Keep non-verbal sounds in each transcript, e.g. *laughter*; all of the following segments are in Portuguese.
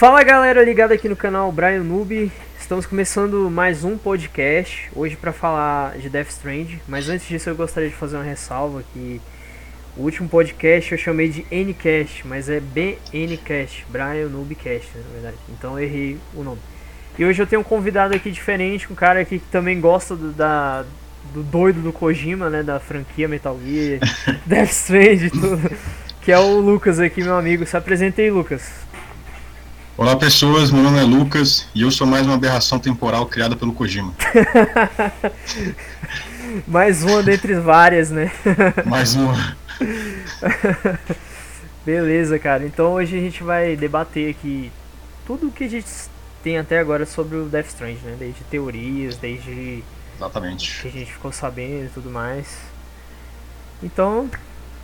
Fala galera ligada aqui no canal Brian Noob. Estamos começando mais um podcast hoje para falar de Death Strand, mas antes disso eu gostaria de fazer uma ressalva que o último podcast eu chamei de Ncast, mas é BNcast, Brian Noobcast, né, na verdade. Então eu errei o nome. E hoje eu tenho um convidado aqui diferente, um cara aqui que também gosta do, da, do doido do Kojima, né, da franquia Metal Gear, *laughs* Death Strand e tudo, que é o Lucas aqui, meu amigo. Se apresentei, Lucas. Olá pessoas, meu nome é Lucas e eu sou mais uma aberração temporal criada pelo Kojima. *laughs* mais uma dentre várias, né? *laughs* mais uma. Beleza, cara. Então hoje a gente vai debater aqui tudo o que a gente tem até agora sobre o Death Strange, né? Desde teorias, desde Exatamente. que a gente ficou sabendo e tudo mais. Então,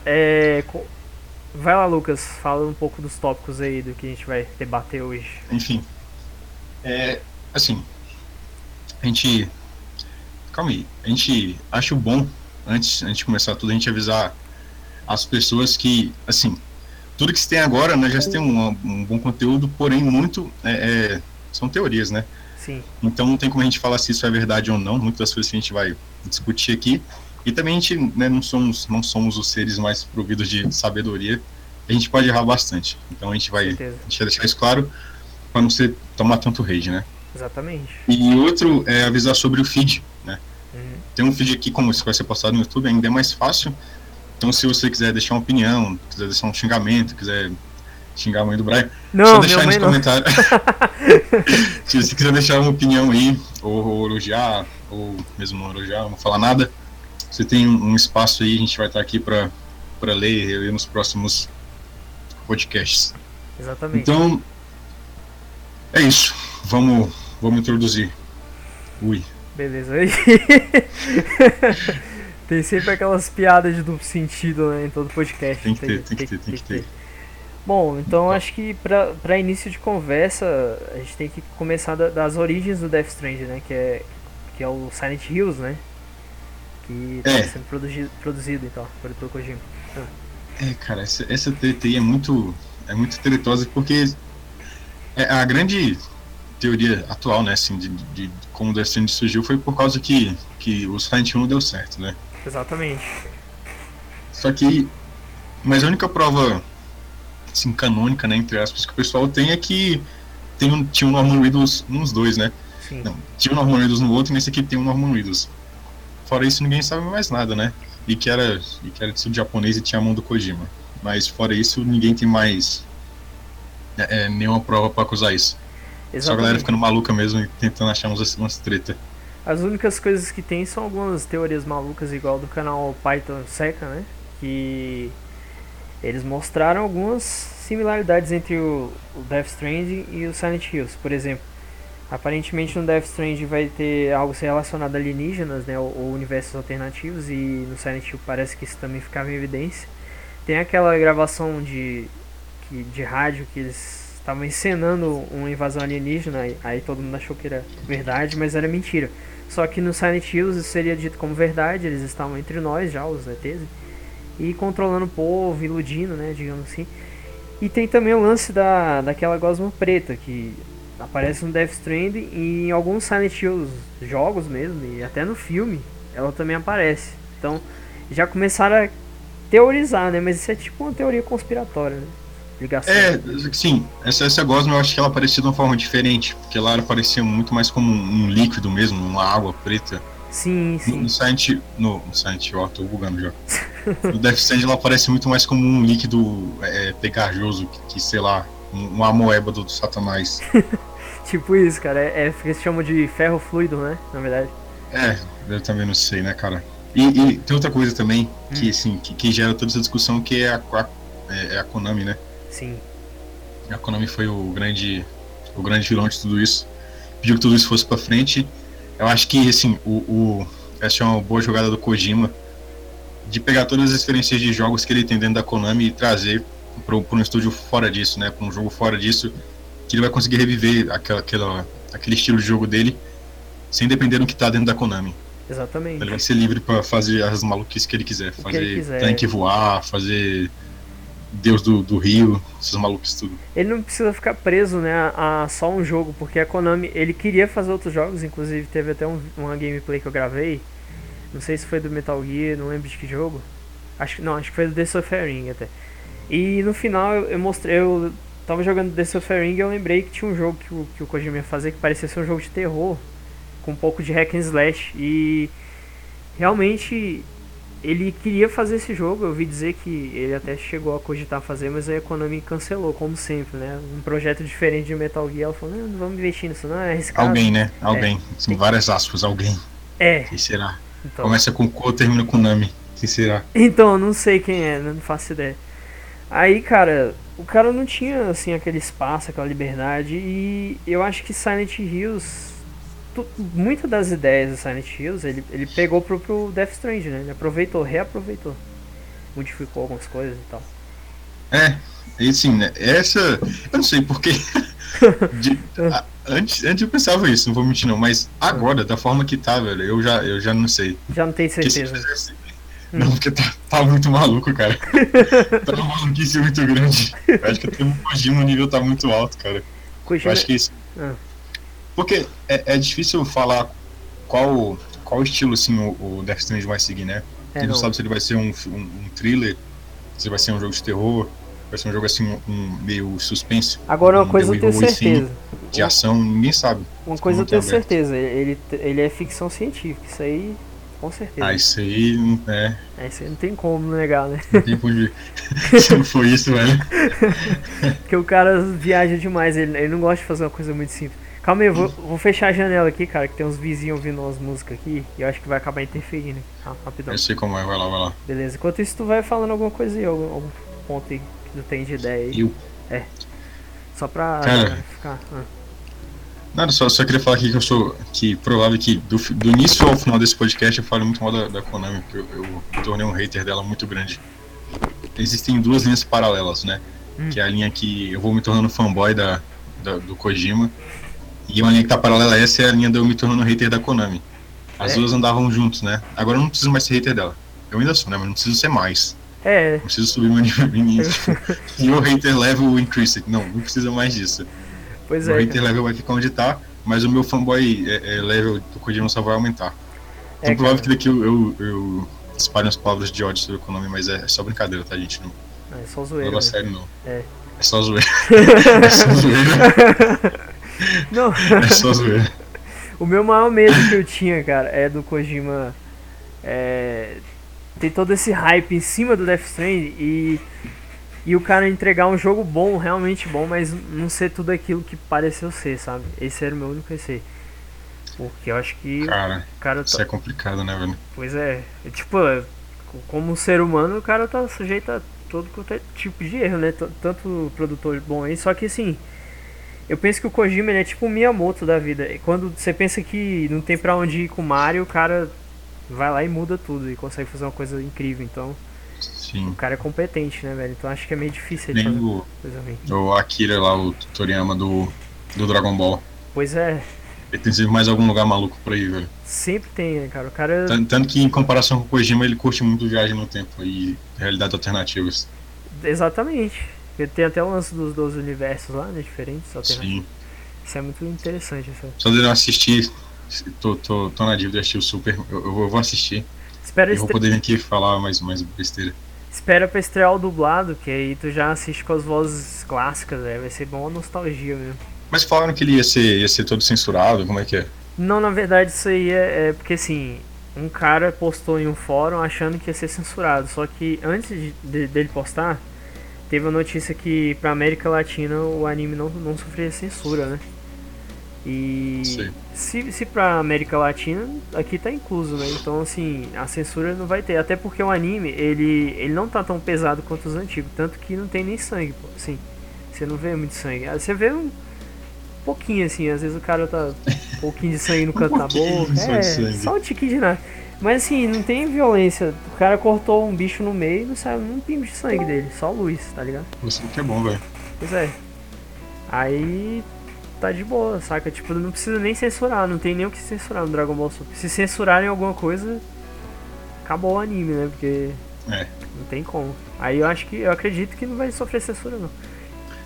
é, Vai lá, Lucas, fala um pouco dos tópicos aí do que a gente vai debater hoje. Enfim, é, assim, a gente, calma aí, a gente acha bom, antes, antes de começar tudo, a gente avisar as pessoas que, assim, tudo que se tem agora, né, já se tem um, um bom conteúdo, porém muito, é, é, são teorias, né? Sim. Então não tem como a gente falar se isso é verdade ou não, muitas das coisas que a gente vai discutir aqui, e também a gente né, não, somos, não somos os seres mais providos de sabedoria. A gente pode errar bastante. Então a gente vai, a gente vai deixar isso claro para não ser tomar tanto rage, né? Exatamente. E outro é avisar sobre o feed, né? Uhum. Tem um feed aqui, como isso vai ser postado no YouTube, ainda é mais fácil. Então se você quiser deixar uma opinião, quiser deixar um xingamento, quiser xingar a mãe do Brian, não, só deixar aí nos comentários. *laughs* *laughs* se você quiser deixar uma opinião aí, ou, ou elogiar, ou mesmo não elogiar, não falar nada, você tem um espaço aí, a gente vai estar aqui para ler e nos próximos podcasts. Exatamente. Então, é isso. Vamos, vamos introduzir. Ui. Beleza. *laughs* tem sempre aquelas piadas de duplo sentido né, em todo podcast. Tem que ter, tem, que ter, tem que ter. Bom, então acho que para início de conversa a gente tem que começar da, das origens do Death Strange, né? Que é, que é o Silent Hills, né? Que está é. sendo produzido, produzido então, por Kojima. Ah. É, cara, essa, essa TTI é muito, é muito tretosa porque é a grande teoria atual, né, assim, de, de, de como o Death Stranding surgiu foi por causa que, que o Silent Hill não deu certo, né? Exatamente. Só que, mas a única prova, assim, canônica, né, entre aspas, que o pessoal tem é que tem um, tinha um Norman Reedus nos dois, né? Sim. Não, tinha um Norman Reedus no outro e nesse aqui tem um Norman Reedus. Fora isso, ninguém sabe mais nada, né? E que era, e que era de japonês e tinha a mão do Kojima. Mas fora isso, ninguém tem mais é, é nenhuma prova para acusar isso. Exatamente. Só a galera ficando maluca mesmo e tentando achar umas, umas treta. As únicas coisas que tem são algumas teorias malucas, igual do canal Python Seca, né? Que eles mostraram algumas similaridades entre o, o Death Stranding e o Silent Hills. Por exemplo, Aparentemente no Death Stranding vai ter algo relacionado a alienígenas, né, ou, universos alternativos, e no Silent Hill parece que isso também ficava em evidência. Tem aquela gravação de, que, de rádio que eles estavam encenando uma invasão alienígena, aí, aí todo mundo achou que era verdade, mas era mentira. Só que no Silent Hills isso seria dito como verdade, eles estavam entre nós já, os ETs, e controlando o povo, iludindo, né, digamos assim. E tem também o lance da, daquela gosma preta, que aparece no Death Stranding e em alguns Silent Hill jogos mesmo, e até no filme ela também aparece. Então já começaram a teorizar, né? Mas isso é tipo uma teoria conspiratória, né? Ligação. É, sim, essa, essa Gosma eu acho que ela aparecia de uma forma diferente, porque lá ela parecia muito mais como um, líquido mesmo, uma água preta. Sim, sim. No, no Silent, no, no Silent ó, tô bugando já. no Death Stranding ela parece muito mais como um líquido é, pegajoso, que, que sei lá, uma moeba do, do Satanás. *laughs* tipo isso, cara. É, é que se chama de ferro fluido, né? Na verdade. É, eu também não sei, né, cara. E, e tem outra coisa também que, hum. assim, que, que, gera toda essa discussão que é a, a, é, é a Konami, né? Sim. A Konami foi o grande, o grande vilão de tudo isso. Pediu que tudo isso fosse pra frente. Eu acho que, assim, o, o, essa é uma boa jogada do Kojima de pegar todas as experiências de jogos que ele tem dentro da Konami e trazer para um estúdio fora disso, né? Para um jogo fora disso, que ele vai conseguir reviver aquela, aquela, aquele estilo de jogo dele sem depender do que está dentro da Konami. Exatamente. Ele vai ser livre para fazer as maluquices que ele quiser, fazer ele quiser. tanque voar, fazer Deus do, do Rio, esses malucos tudo. Ele não precisa ficar preso, né, a, a só um jogo, porque a Konami, ele queria fazer outros jogos, inclusive teve até um, uma gameplay que eu gravei, não sei se foi do Metal Gear, não lembro de que jogo. Acho que não, acho que foi do The Suffering até. E no final eu, eu mostrei, eu tava jogando The Suffering e eu lembrei que tinha um jogo que o, que o Kojima ia fazer que parecia ser um jogo de terror, com um pouco de hack and slash e realmente ele queria fazer esse jogo, eu ouvi dizer que ele até chegou a cogitar fazer, mas a Konami cancelou, como sempre, né? Um projeto diferente de Metal Gear, ela falou, não, não vamos investir nisso, não, é arriscado. Alguém, né? Alguém. É. Sim, várias aspas, alguém. É. Quem será? Então. Começa com Ko, termina com Nami. Quem será? Então, não sei quem é, não faço ideia. Aí, cara, o cara não tinha, assim, aquele espaço, aquela liberdade, e eu acho que Silent Hills muitas das ideias do Silent Hills ele, ele pegou pro, pro Death Stranding, né? Ele aproveitou, reaproveitou. Modificou algumas coisas e tal. É, e assim, né? Essa. Eu não sei porque. *laughs* de, a, antes, antes eu pensava isso, não vou mentir não, mas agora, da forma que tá, velho, eu já, eu já não sei. Já não tenho certeza. Fizesse, não, porque tá, tá, muito maluco, cara. *laughs* tá uma maluquice muito grande. Eu acho que até o Kojima o nível tá muito alto, cara. Kojima... Eu acho que isso. Ah. Porque é, é difícil falar qual, qual estilo assim, o, o Death Stranding vai seguir, né? É, não. não sabe se ele vai ser um, um, um, thriller, se vai ser um jogo de terror, vai ser um jogo assim, um, meio suspense. Agora uma um coisa eu tenho certeza. de ação, ninguém sabe. Uma coisa eu tenho certeza, ele, ele é ficção científica, isso aí com certeza. Ah, isso aí é. É, isso aí não tem como negar, né? Não tem como. *laughs* Se não for isso, velho. *laughs* Porque o cara viaja demais, ele, ele não gosta de fazer uma coisa muito simples. Calma aí, eu vou, vou, fechar a janela aqui, cara, que tem uns vizinhos ouvindo umas músicas aqui e eu acho que vai acabar interferindo. Ah, rapidão. Eu sei como é, vai lá, vai lá. Beleza, enquanto isso tu vai falando alguma coisa aí, algum, algum ponto aí que tu tem de ideia aí. Eu? É. Só pra cara, ficar. Ah. Nada, só, só queria falar aqui que eu sou. que provável que do, do início ao final desse podcast eu falo muito mal da, da Konami, porque eu, eu, me tornei um hater dela muito grande. Existem duas linhas paralelas, né? Hum. Que é a linha que eu vou me tornando fanboy da, da do Kojima e uma linha que tá paralela a essa é a linha de eu me tornando hater da Konami. As é. duas andavam juntos, né? Agora eu não preciso mais ser hater dela. Eu ainda sou, né? Mas não preciso ser mais. É. Não preciso subir meu *laughs* nível. *laughs* e o hater level increase. Não, não precisa mais disso. Pois é. O hater level vai ficar onde tá, mas o meu fanboy é, é level do Kojima só vai aumentar. Então é, provável que daqui eu, eu, eu espalhe as palavras de ódio sobre o Konami, mas é, é só brincadeira, tá, gente? Não, é só zoeira. Não é sério, não. É. É só zoeira. *laughs* é só zoeira. Não. É só zoeira. o meu maior medo que eu tinha, cara, é do Kojima é, ter todo esse hype em cima do Death Stranding e, e o cara entregar um jogo bom, realmente bom, mas não ser tudo aquilo que pareceu ser, sabe? Esse era o meu único receio. Porque eu acho que. Cara, cara tá... isso é complicado, né, velho? Pois é. é tipo, como ser humano, o cara tá sujeito a todo é tipo de erro, né? Tanto produtor bom aí, só que assim eu penso que o Kojima é tipo o Miyamoto da vida. E quando você pensa que não tem pra onde ir com o Mario, o cara vai lá e muda tudo e consegue fazer uma coisa incrível. Então, Sim. o cara é competente, né, velho? Então acho que é meio difícil ele fazer o. O Akira lá, o Toriyama do, do Dragon Ball. Pois é. Ele tem sempre mais algum lugar maluco por aí, velho. Sempre tem, né, cara? O cara. Tanto, tanto que em comparação com o Kojima, ele curte muito viagem no tempo e realidades alternativas. Exatamente. Porque tem até o lance dos 12 universos lá, né? Diferentes, Sim. Isso é muito interessante. Essa... Só de não assistir, tô, tô, tô na dívida de assistir o Super, eu, eu vou assistir. Espera eu vou poder vir aqui falar mais, mais besteira. Espera pra estrear o dublado, que aí tu já assiste com as vozes clássicas, né? vai ser bom a nostalgia mesmo. Mas falaram que ele ia ser, ia ser todo censurado, como é que é? Não, na verdade isso aí é, é porque assim, um cara postou em um fórum achando que ia ser censurado, só que antes de, de, dele postar, teve a notícia que pra América Latina o anime não, não sofria censura, né? E Sim. se, se pra América Latina, aqui tá incluso, né? Então assim, a censura não vai ter. Até porque o anime, ele, ele não tá tão pesado quanto os antigos. Tanto que não tem nem sangue, pô. Assim, você não vê muito sangue. Você vê um pouquinho assim, às vezes o cara tá um pouquinho de sangue no *laughs* canto um da boca. É, só um tiquinho de nada. Mas assim, não tem violência. O cara cortou um bicho no meio e não saiu um pingo de sangue dele, só luz, tá ligado? Isso que é bom, velho. Pois é. Aí tá de boa, saca? Tipo, não precisa nem censurar, não tem nem o que censurar no Dragon Ball Super. Se censurarem alguma coisa, acabou o anime, né? Porque É. Não tem como. Aí eu acho que. Eu acredito que não vai sofrer censura, não.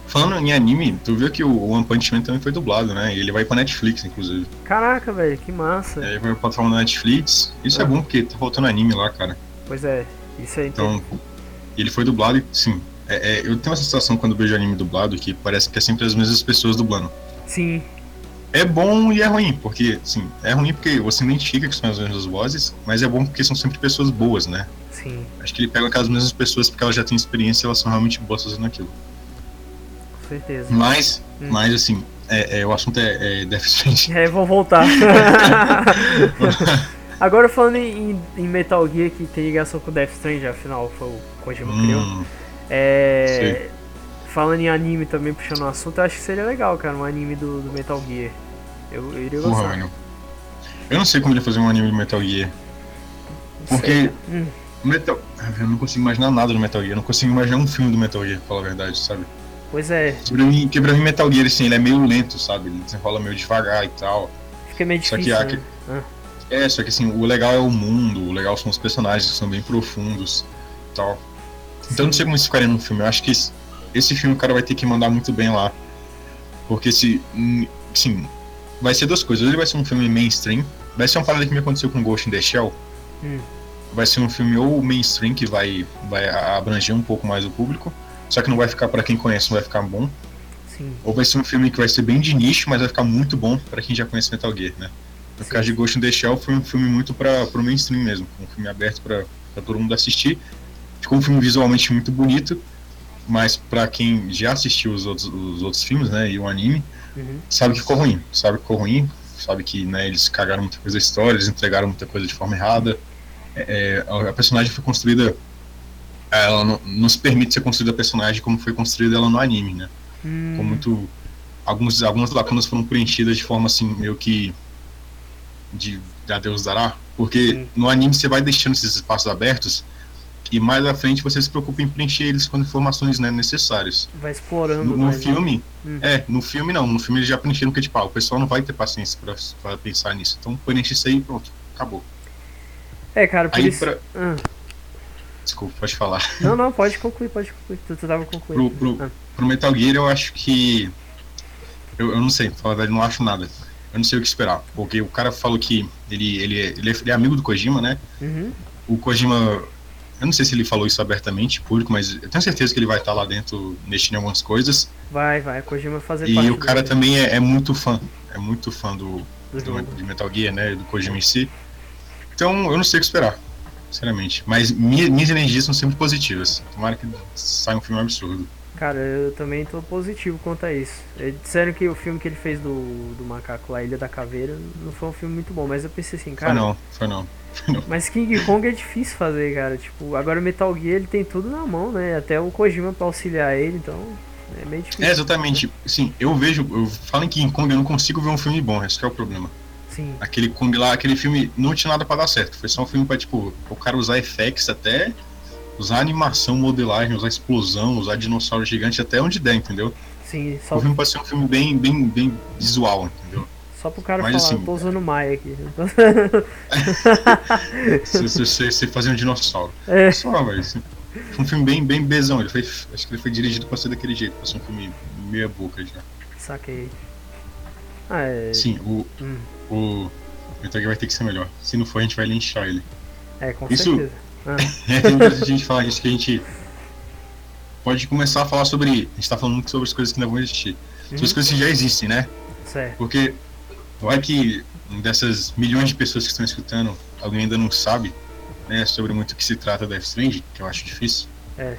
Falando em anime, tu viu que o One Punch Man também foi dublado, né? E ele vai pra Netflix, inclusive. Caraca, velho, que massa. É, ele vai pra plataforma da Netflix. Isso é Ah. bom porque tá faltando anime lá, cara. Pois é, isso aí. Então, ele foi dublado e, sim. é- é, eu tenho uma sensação quando vejo anime dublado que parece que é sempre as mesmas pessoas dublando. Sim, É bom e é ruim, porque, sim, é ruim porque você identifica que são as mesmas vozes, mas é bom porque são sempre pessoas boas, né? sim, Acho que ele pega aquelas mesmas pessoas porque elas já têm experiência e elas são realmente boas fazendo aquilo. com certeza. Mas, Hum. mas assim, é, é, o assunto é, é Death Stranding. É, vou voltar. *laughs* Agora falando em, em Metal Gear que tem ligação com Death Stranding, afinal foi o Kojima que criou. Hum, É, falando em anime também, puxando o assunto, eu acho que seria legal, cara, um anime do, do Metal Gear. Eu, eu iria porra, gostar. velho. Eu não sei como ele ia fazer um anime de Metal Gear. Porque Hum, Metal. Eu não consigo imaginar nada do Metal Gear. Eu não consigo imaginar um filme do Metal Gear, pra falar a verdade, sabe? pois é, Porque pra mim, porque pra mim Metal Gear, assim, ele é meio lento, sabe? Ele desenrola meio devagar e tal. fica meio Só que difícil. né? Ah, É, só que assim, o legal é o mundo, o legal são os personagens que são bem profundos e tal. Então eu não sei como isso ficaria no filme. Eu acho que esse, filme o cara vai ter que mandar muito bem lá. Porque se. hum, Sim, vai ser duas coisas. Ou ele vai ser um filme mainstream. Vai ser uma parada que me aconteceu com Ghost in the Shell. Hum. Vai ser um filme ou mainstream que vai, vai abranger um pouco mais o público. Só que não vai ficar pra quem conhece, não vai ficar bom. sim, Ou vai ser um filme que vai ser bem de nicho, mas vai ficar muito bom pra quem já conhece Metal Gear, né? No Sim. caso de Ghost in the Shell, foi um filme muito para pro mainstream mesmo, um filme aberto pra todo mundo assistir. Ficou um filme visualmente muito bonito, mas pra quem já assistiu os outros, os outros filmes, né, e o anime, uhum, sabe que ficou ruim, sabe que ficou ruim, sabe que né, eles cagaram muita coisa da história, eles entregaram muita coisa de forma errada. É, é, a personagem foi construída, ela não, não se permite ser construída a personagem como foi construída ela no anime, né? Hum, Ficou muito. Alguns, algumas lacunas foram preenchidas de forma assim, meio que. de a Deus dará. Porque Sim. no anime você vai deixando esses espaços abertos e mais à frente você se preocupa em preencher eles com informações né, necessárias. vai explorando No, no né? filme. Hum. É, no filme não. No filme eles já preencheram porque, tipo, ah, o pessoal não vai ter paciência pra, pra pensar nisso. Então preenche isso aí e pronto. Acabou. É, cara, por Aí isso. pra. Ah, Desculpa, pode falar. *laughs* não, não, pode concluir, pode concluir. Tu, tu tava concluindo. Pro- pro- Ah, Pro Metal Gear eu acho que. Eu, eu não sei, pra falar a verdade, não acho nada. Eu não sei o que esperar. Porque o cara falou que ele, ele, é- ele, é, ele é amigo do Kojima, né? uhum, O Kojima. Eu não sei se ele falou isso abertamente, público, mas eu tenho certeza que ele vai estar lá dentro mexendo em algumas coisas. vai, vai, Kojima fazer E parte o cara do- também é, é muito fã. É muito fã do, do do, de Metal Gear, né? Do Kojima em si. Então eu não sei o que esperar, sinceramente. Mas minha, minhas energias são sempre positivas. Tomara que saia um filme absurdo. Cara, eu também tô positivo quanto a isso. Eles disseram que o filme que ele fez do, do macaco lá, Ilha da Caveira, não foi um filme muito bom, mas eu pensei assim, cara. foi não, foi não. *laughs* Mas King Kong é difícil fazer, cara. Tipo, agora o Metal Gear ele tem tudo na mão, né? Até o Kojima pra auxiliar ele, então é meio difícil. É, exatamente. Sim, eu vejo, eu falo em King Kong, eu não consigo ver um filme bom, esse que é o problema. Sim, Aquele Kong lá, aquele filme não tinha nada pra dar certo. Foi só um filme pra, tipo, o cara usar effects até, usar animação, modelagem, usar explosão, usar dinossauro gigante até onde der, entendeu? sim, só, O filme pode ser um filme bem, bem, bem visual, entendeu? Só pro cara Mas, falar, assim, eu tô usando Maia aqui. *laughs* Você, você, você fazer um dinossauro. *laughs* é, Só, velho. assim. Foi um filme bem, bem bezão. Ele foi, acho que ele foi dirigido pra ser daquele jeito, pra ser um filme meia boca já. saquei. Ah, é. Sim, o, Hum, o Metal vai ter que ser melhor. Se não for, a gente vai linchar ele. é, com Isso- certeza. Ah, *laughs* É, tem muita gente falar isso que a gente pode começar a falar sobre. A gente tá falando muito sobre as coisas que ainda vão existir. Sobre as uhum, coisas que já existem, né? certo. Porque vai que dessas milhões de pessoas que estão escutando, alguém ainda não sabe né, sobre muito o que se trata Death Stranding, que eu acho difícil. É.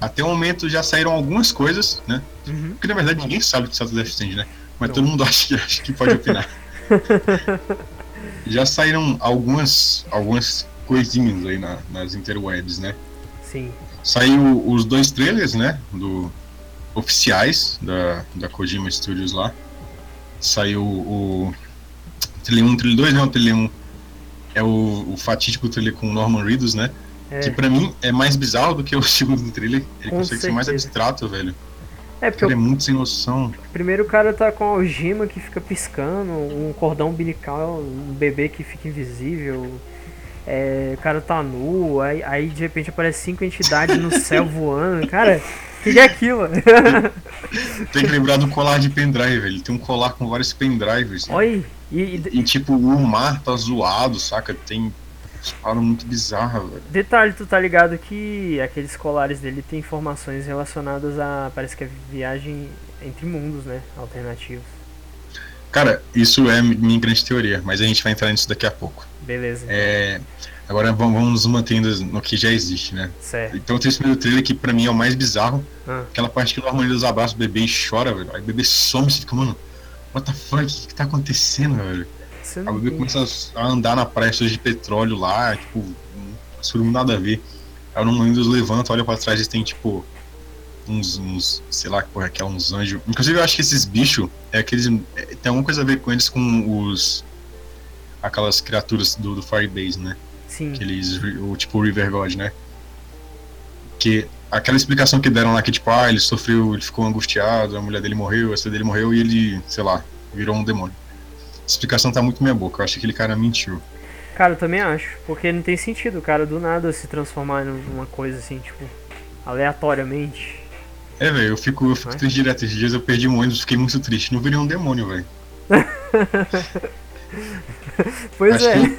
Até o momento já saíram algumas coisas, né? Uhum. Porque na verdade ninguém sabe o que se trata Death Stranding, né? Mas Não. todo mundo *laughs* acha que, acha que pode opinar. *laughs* já saíram algumas, algumas coisinhas aí na- nas interwebs, né? Sim. Saiu os dois trailers, né? Do, oficiais da, da Kojima Studios lá. Saiu o trailer 1, trailer 2, né? O trailer 1 é o, o fatídico trailer com o Norman Reedus, né? Que É, pra mim é mais bizarro do que o *laughs* segundo trailer. Ele Com consegue ser mais certeza. abstrato, velho. é porque Ele é o muito sem noção. primeiro o cara tá com a algema que fica piscando, um cordão umbilical, um bebê que fica invisível. é, o cara tá nu, aí, aí de repente aparece cinco entidades no céu *laughs* voando. Cara, que, que é aquilo? *laughs* Tem que lembrar do colar de pendrive, ele tem um colar com vários pendrives. né? Oi, e, e- E tipo, o mar tá zoado, saca? Tem umas paradas muito bizarras, velho. detalhe, tu tá ligado que aqueles colares dele tem informações relacionadas a. Parece que é viagem entre mundos, né? Alternativos. Cara, isso é minha grande teoria, mas a gente vai entrar nisso daqui a pouco. Beleza, É, agora vamos mantendo no que já existe, né? certo. Então tem esse primeiro trailer que pra mim é o mais bizarro. Ah. Aquela parte que o Norman Reedus abraça o bebê e chora, velho. Aí o bebê some e você fica, mano, what the fuck? O que, que tá acontecendo, velho? Aí o bebê começa a andar na praia de petróleo lá, tipo, não nada a ver. Aí o Norman Reedus levanta, olha pra trás e tem, tipo, uns, uns sei lá, que porra, é que é uns anjos. Inclusive eu acho que esses bichos, é aqueles, é, tem alguma coisa a ver com eles, com os, aquelas criaturas do, do Firebase, né? Sim, aqueles, o tipo River God, né? Que aquela explicação que deram lá que tipo, ah, ele sofreu, ele ficou angustiado, a mulher dele morreu, a filha dele morreu e ele, sei lá, virou um demônio. A explicação tá muito minha boca, eu acho que aquele cara mentiu. cara, eu também acho. Porque não tem sentido o cara do nada se transformar numa coisa assim, tipo, aleatoriamente. É, velho, eu fico, eu fico Vai. triste direto. Esses dias eu perdi um ônibus, fiquei muito triste. Não virei um demônio, velho. *laughs* *laughs* Pois Acho é.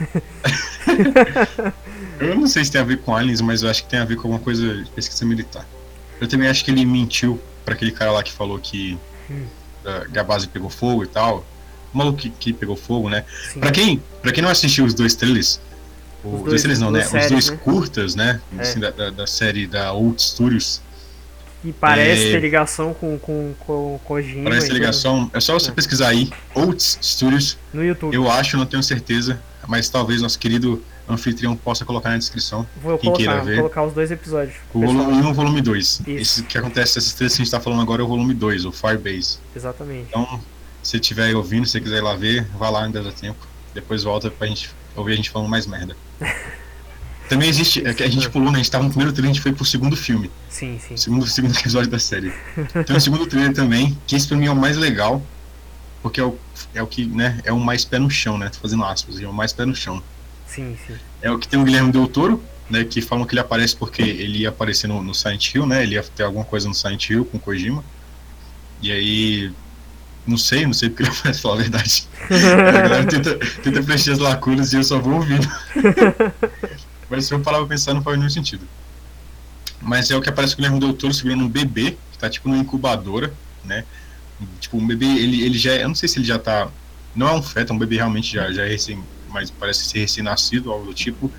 *laughs* Eu não sei se tem a ver com aliens, mas eu acho que tem a ver com alguma coisa de pesquisa militar. Eu também acho que ele mentiu pra aquele cara lá que falou que, Hum. que a base pegou fogo e tal. O maluco que, que pegou fogo, né? Pra quem, pra quem não assistiu os dois trailers, Os os dois- dois trailers não, né? duas Os séries, dois né? curtas, né? É. Assim, da, da, da série da Old Studios. E parece É. ter ligação com, com, com Kojima. Parece ter tudo. ligação. É só você É. pesquisar aí, Old Studios. No YouTube. Eu acho, não tenho certeza, mas talvez nosso querido anfitrião possa colocar na descrição. Vou quem colocar, queira vou ver. colocar os dois episódios. O pessoal. volume 1 e o volume 2. Isso. Que acontece, esses três que a gente tá falando agora é o volume 2, o Firebase. Exatamente. Então, se estiver ouvindo, se quiser ir lá ver, vá lá, ainda dá tempo. Depois volta pra gente ouvir a gente falando mais merda. *laughs* Também existe, é que a gente pulou, né? A gente tava no primeiro trailer, a gente foi pro segundo filme. Sim, sim. Segundo, segundo *laughs* episódio da série. Tem o segundo trailer também, que esse pra mim é o mais legal. Porque é o, é o que, né? É o mais pé no chão, né? Tô fazendo aspas, é o mais pé no chão. Sim, sim. É o que tem o Guilherme Del Toro, né? Que falam que ele aparece porque ele ia aparecer no, no Silent Hill, né? Ele ia ter alguma coisa no Silent Hill com o Kojima. E aí. Não sei, não sei porque ele *laughs* aparece, falar a verdade. *laughs* A galera tenta, tenta preencher as lacunas e eu só vou ouvindo. Mas se eu pra pensar, não faz nenhum sentido. Mas é o que aparece com o Guilherme Del segurando um bebê, que tá tipo numa incubadora, né? Tipo, um bebê, ele, ele já é, eu não sei se ele já tá, não é um feto, é um bebê realmente já, já é recém, mas parece ser recém-nascido, algo do tipo,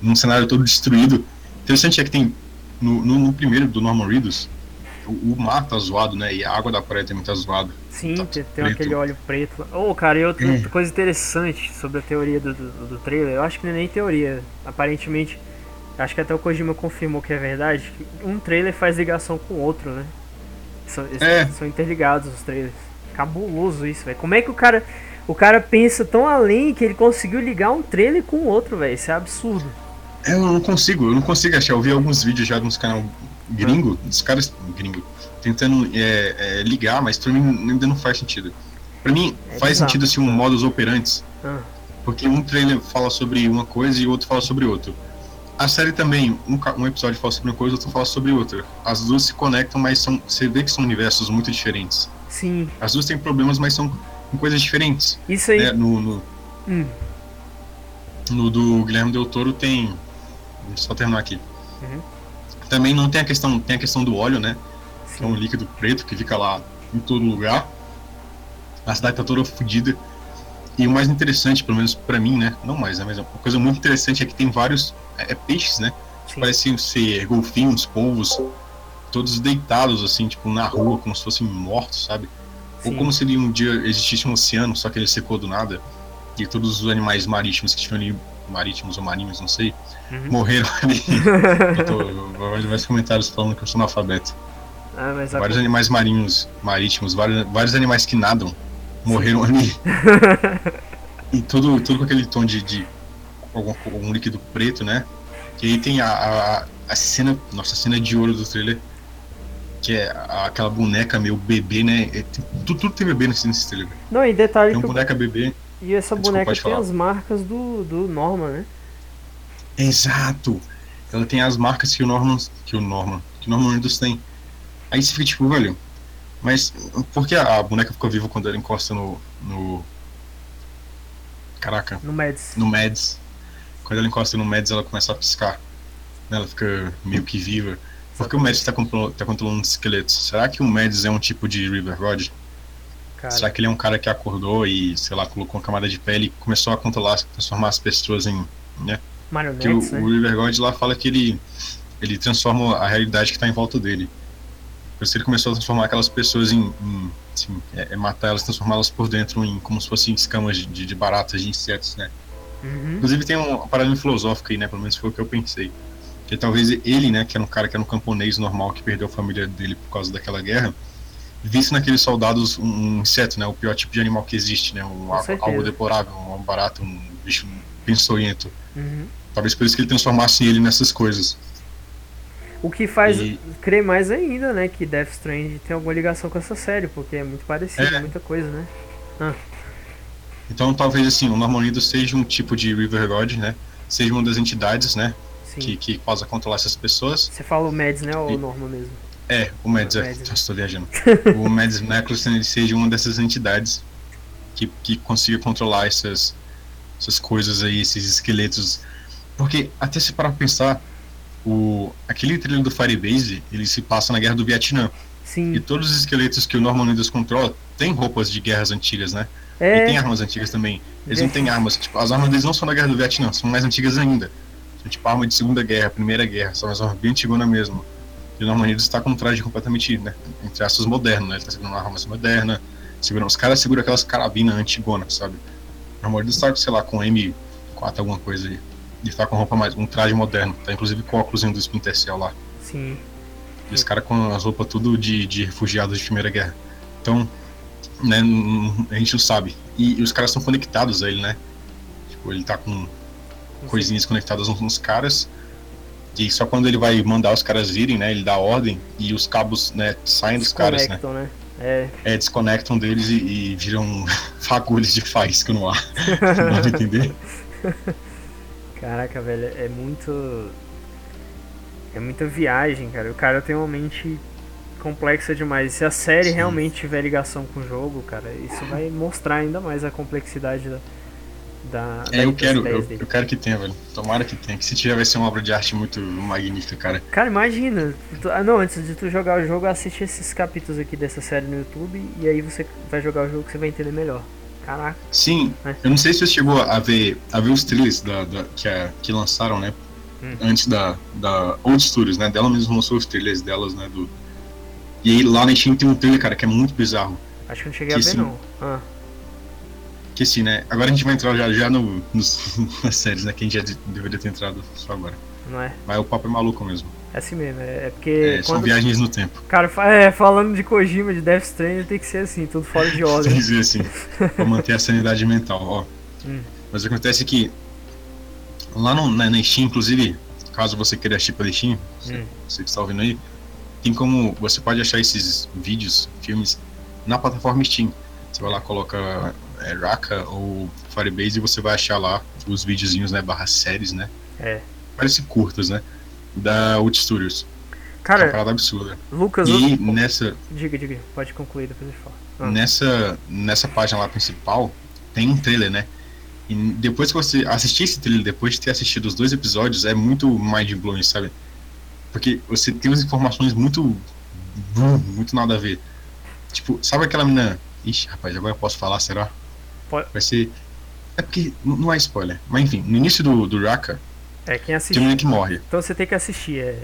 num cenário todo destruído. Interessante é que tem, no, no, no primeiro do Norman Reedus, o, o mar tá zoado, né? E a água da praia também tá zoada. Sim, Tá tem, aquele óleo preto. Ô, cara, e outra É. outra coisa interessante sobre a teoria do, do, do trailer, eu acho que não é nem teoria. Aparentemente, acho que até o Kojima confirmou que é verdade, que um trailer faz ligação com o outro, né? São, É. são interligados os trailers. Cabuloso isso, velho. Como é que o cara. O cara pensa tão além que ele conseguiu ligar um trailer com o outro, velho. Isso é absurdo. Eu não consigo, eu não consigo achar. Eu vi alguns vídeos já nos canal gringo, dos caras gringo, tentando é, é, ligar, mas pra mim ainda não faz sentido. Pra mim É faz sentido assim um modus operantes, Ah, porque um trailer fala sobre uma coisa e o outro fala sobre outro. A série também, um, um episódio fala sobre uma coisa, outro fala sobre outra. As duas se conectam, mas são, você vê que são universos muito diferentes. sim. As duas têm problemas, mas são com coisas diferentes. Isso aí. Né? No, no, Hum, No do Guilherme Del Toro tem. Deixa eu só terminar aqui. Uhum. Também não tem a questão, tem a questão do óleo, né? Que é um líquido preto que fica lá em todo lugar. A cidade tá toda fodida. E o mais interessante, pelo menos pra mim, né? Não mais, né? Mas uma coisa muito interessante é que tem vários é, é peixes, né? sim. Parecem ser golfinhos, polvos, todos deitados, assim, tipo, na rua, como se fossem mortos, sabe? Ou Sim. como se um dia existisse um oceano, só que ele secou do nada, e todos os animais marítimos que tinham ali, marítimos ou marinhos, não sei, Uhum. morreram *laughs* ali. tô, vários comentários falando que eu sou analfabeto. Ah, a- Vários animais marinhos, marítimos, vários, vários animais que nadam morreram ali. *laughs* e tudo, tudo com aquele tom de, de algum, algum líquido preto, né? E aí tem a, a, a cena, nossa, a cena de ouro do trailer, que é aquela boneca meio bebê, né? É, tem- tudo, tudo tem bebê nesse, nesse trailer. Não, e detalhe Tem que uma boneca bebê. E essa Desculpa, boneca tem falar. as marcas do, do Norman, né? Exato! Ela tem as marcas que o Norman. Que o Norman. Que o Norman Reedus tem. Aí você fica tipo, velho. Mas por que a boneca ficou viva quando ela encosta no. no... Caraca. No Mads. No Mads. Quando ela encosta no Mads, ela começa a piscar. Ela fica meio que viva. Por que o Mads está controlando, tá controlando os esqueletos? Será que o Mads é um tipo de River God? Cara. Será que ele é um cara que acordou e, sei lá, colocou uma camada de pele e começou a controlar, transformar as pessoas em. né? Marionetes, o, né? o lá fala que ele, ele transforma a realidade que está em volta dele. Por isso ele começou a transformar aquelas pessoas em. em assim, é, é matar elas, transformá-las por dentro em como se fossem escamas de, de baratas, de insetos, né? Uhum. Inclusive tem uma parada filosófica aí, né? Pelo menos foi o que eu pensei. Que talvez ele, né, que era um cara que era um camponês normal que perdeu a família dele por causa daquela guerra, visse naqueles soldados um, inseto, né? O pior tipo de animal que existe, né? Um, algo deplorável, um barato, um bicho pensoento. Uhum. Talvez por isso que ele transformasse ele nessas coisas. O que faz E- crer mais ainda, né, que Death Stranding tem alguma ligação com essa série, porque é muito parecido, É. muita coisa, né? Então talvez assim, o Normanido seja um tipo de River God, né? Seja uma das entidades, né? Sim. Que, que possa controlar essas pessoas. Você fala o Mads, né, ou E- o Norma mesmo? É, o Mads, O é, Mads, estou viajando. *laughs* o Mads Nicholson ele seja uma dessas entidades que, que consiga controlar essas, essas coisas aí, esses esqueletos. Porque, até se parar pra pensar, o, aquele trailer do Firebase, ele se passa na Guerra do Vietnã. E Sim. todos os esqueletos que o Norman Reedus controla têm roupas de guerras antigas, né? E É, tem armas antigas também. Eles não têm armas, tipo, as armas deles não são da Guerra do Vietnã, são mais antigas ainda. São tipo arma de Segunda Guerra, Primeira Guerra, são as armas bem antigonas mesmo. E o Norman Reedus está com um traje completamente, né, entre aspas, moderno, né? Ele tá segurando uma arma moderna, segurando, os caras seguram aquelas carabinas antigonas, sabe? O Norman Reedus tá, sei lá, com M4 alguma coisa aí. Ele tá com roupa mais, um traje moderno, tá inclusive com o óculos do Splinter Cell lá. sim. E os caras com as roupas tudo de, de refugiados de Primeira Guerra. Então, né, a gente não sabe. E, e os caras estão conectados a ele, né? Tipo, ele tá com coisinhas conectadas uns nos caras. E só quando ele vai mandar os caras irem, né? Ele dá ordem e os cabos, né, saem dos caras, né? Né? É, É, desconectam deles e, e viram *laughs* fagulhas de faísca no ar. *laughs* Dá pra entender? *laughs* caraca, velho, é muito. É muita viagem, cara. O cara tem uma mente complexa demais. Se a série Sim. realmente tiver ligação com o jogo, cara, isso vai mostrar ainda mais a complexidade da. Da, da É, eu quero, eu, eu quero que tenha, velho. Tomara que tenha. Que se tiver vai ser uma obra de arte muito magnífica, cara. Cara, imagina. tu- ah, não, antes de tu jogar o jogo, assiste esses capítulos aqui dessa série no YouTube e aí você vai jogar o jogo que você vai entender melhor. Caraca. Sim, É. eu não sei se você chegou a ver, a ver os trailers da, da- que, a- que lançaram, né? Hum. Antes da, da Old Studios, né? Dela mesmo lançou os trailers delas, né? Do... E aí lá na Steam tem um trailer, cara, que é muito bizarro. Acho que não cheguei Que a ver, sim. não. Ah, Que assim, né? Agora a gente vai entrar já, já no, *laughs* nos, nas séries, né? Que a gente já de- deveria ter entrado só agora. não é? Mas o papo é maluco mesmo. É assim mesmo. É, é porque. É, são quando- viagens no tempo. Cara, é, falando de Kojima, de Death Stranding, tem que ser assim, tudo fora de *laughs* Tem ordem. que dizer assim, pra manter a sanidade mental, ó. Hum. Mas acontece que lá no, na, na Steam, inclusive, caso você queira assistir pela Steam, você, Hum. você que está ouvindo aí, tem como. Você pode achar esses vídeos, filmes, na plataforma Steam. Você vai lá, coloca é, Raka ou Firebase e você vai achar lá os videozinhos, né? Barra séries, né? É. Parece curtas, né? Da Wood Studios. É uma Cara, parada absurda. Lucas, E nessa, diga, diga, pode concluir depois eu falo. Ah, nessa, nessa página lá principal tem um trailer, né? E depois que você assistir esse trailer, depois de ter assistido os dois episódios, é muito mind blowing, sabe? Porque você tem umas informações muito. muito nada a ver. Tipo, sabe aquela menina. Ixi, rapaz, agora eu posso falar, será? Pode. Vai ser. É porque não é spoiler. Mas enfim, no início do, do Raka, É, quem tem uma menina que morre. Então você tem que assistir, é.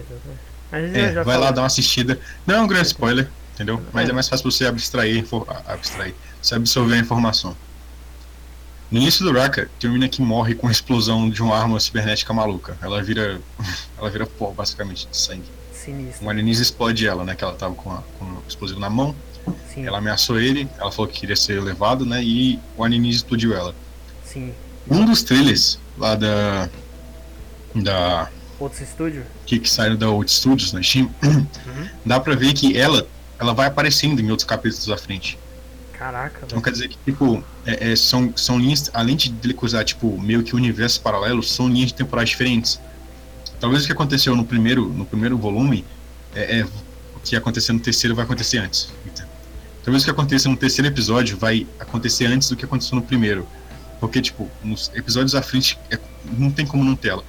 É, vai lá falou. dar uma assistida. Não é um grande spoiler, entendeu? Mas é mais fácil você abstrair, abstrair, você absorver a informação. No início do Raka, tem uma menina que morre com a explosão de uma arma cibernética maluca. Ela vira. *laughs* ela vira pó, basicamente, de sangue. Sinistro. Um alienígena explode ela, né? Que ela tava com, a- com o explosivo na mão. Sim, Ela ameaçou ele, ela falou que queria ser levado, né? E o alienígena explodiu ela. sim. Um dos trailers lá da. Da. Outros estúdios? que, que saíram da Old Studios na Steam, dá pra ver que ela, ela vai aparecendo em outros capítulos à frente. Caraca, Então quer dizer que, tipo, é, é, são, são linhas, além de ele cruzar, tipo, meio que universos paralelos, são linhas temporais diferentes. Talvez o que aconteceu no primeiro, no primeiro volume, é, é o que aconteceu no terceiro vai acontecer antes. Então, talvez o que aconteça no terceiro episódio vai acontecer antes do que aconteceu no primeiro. Porque, tipo, nos episódios à frente, é, não tem como não ter ela.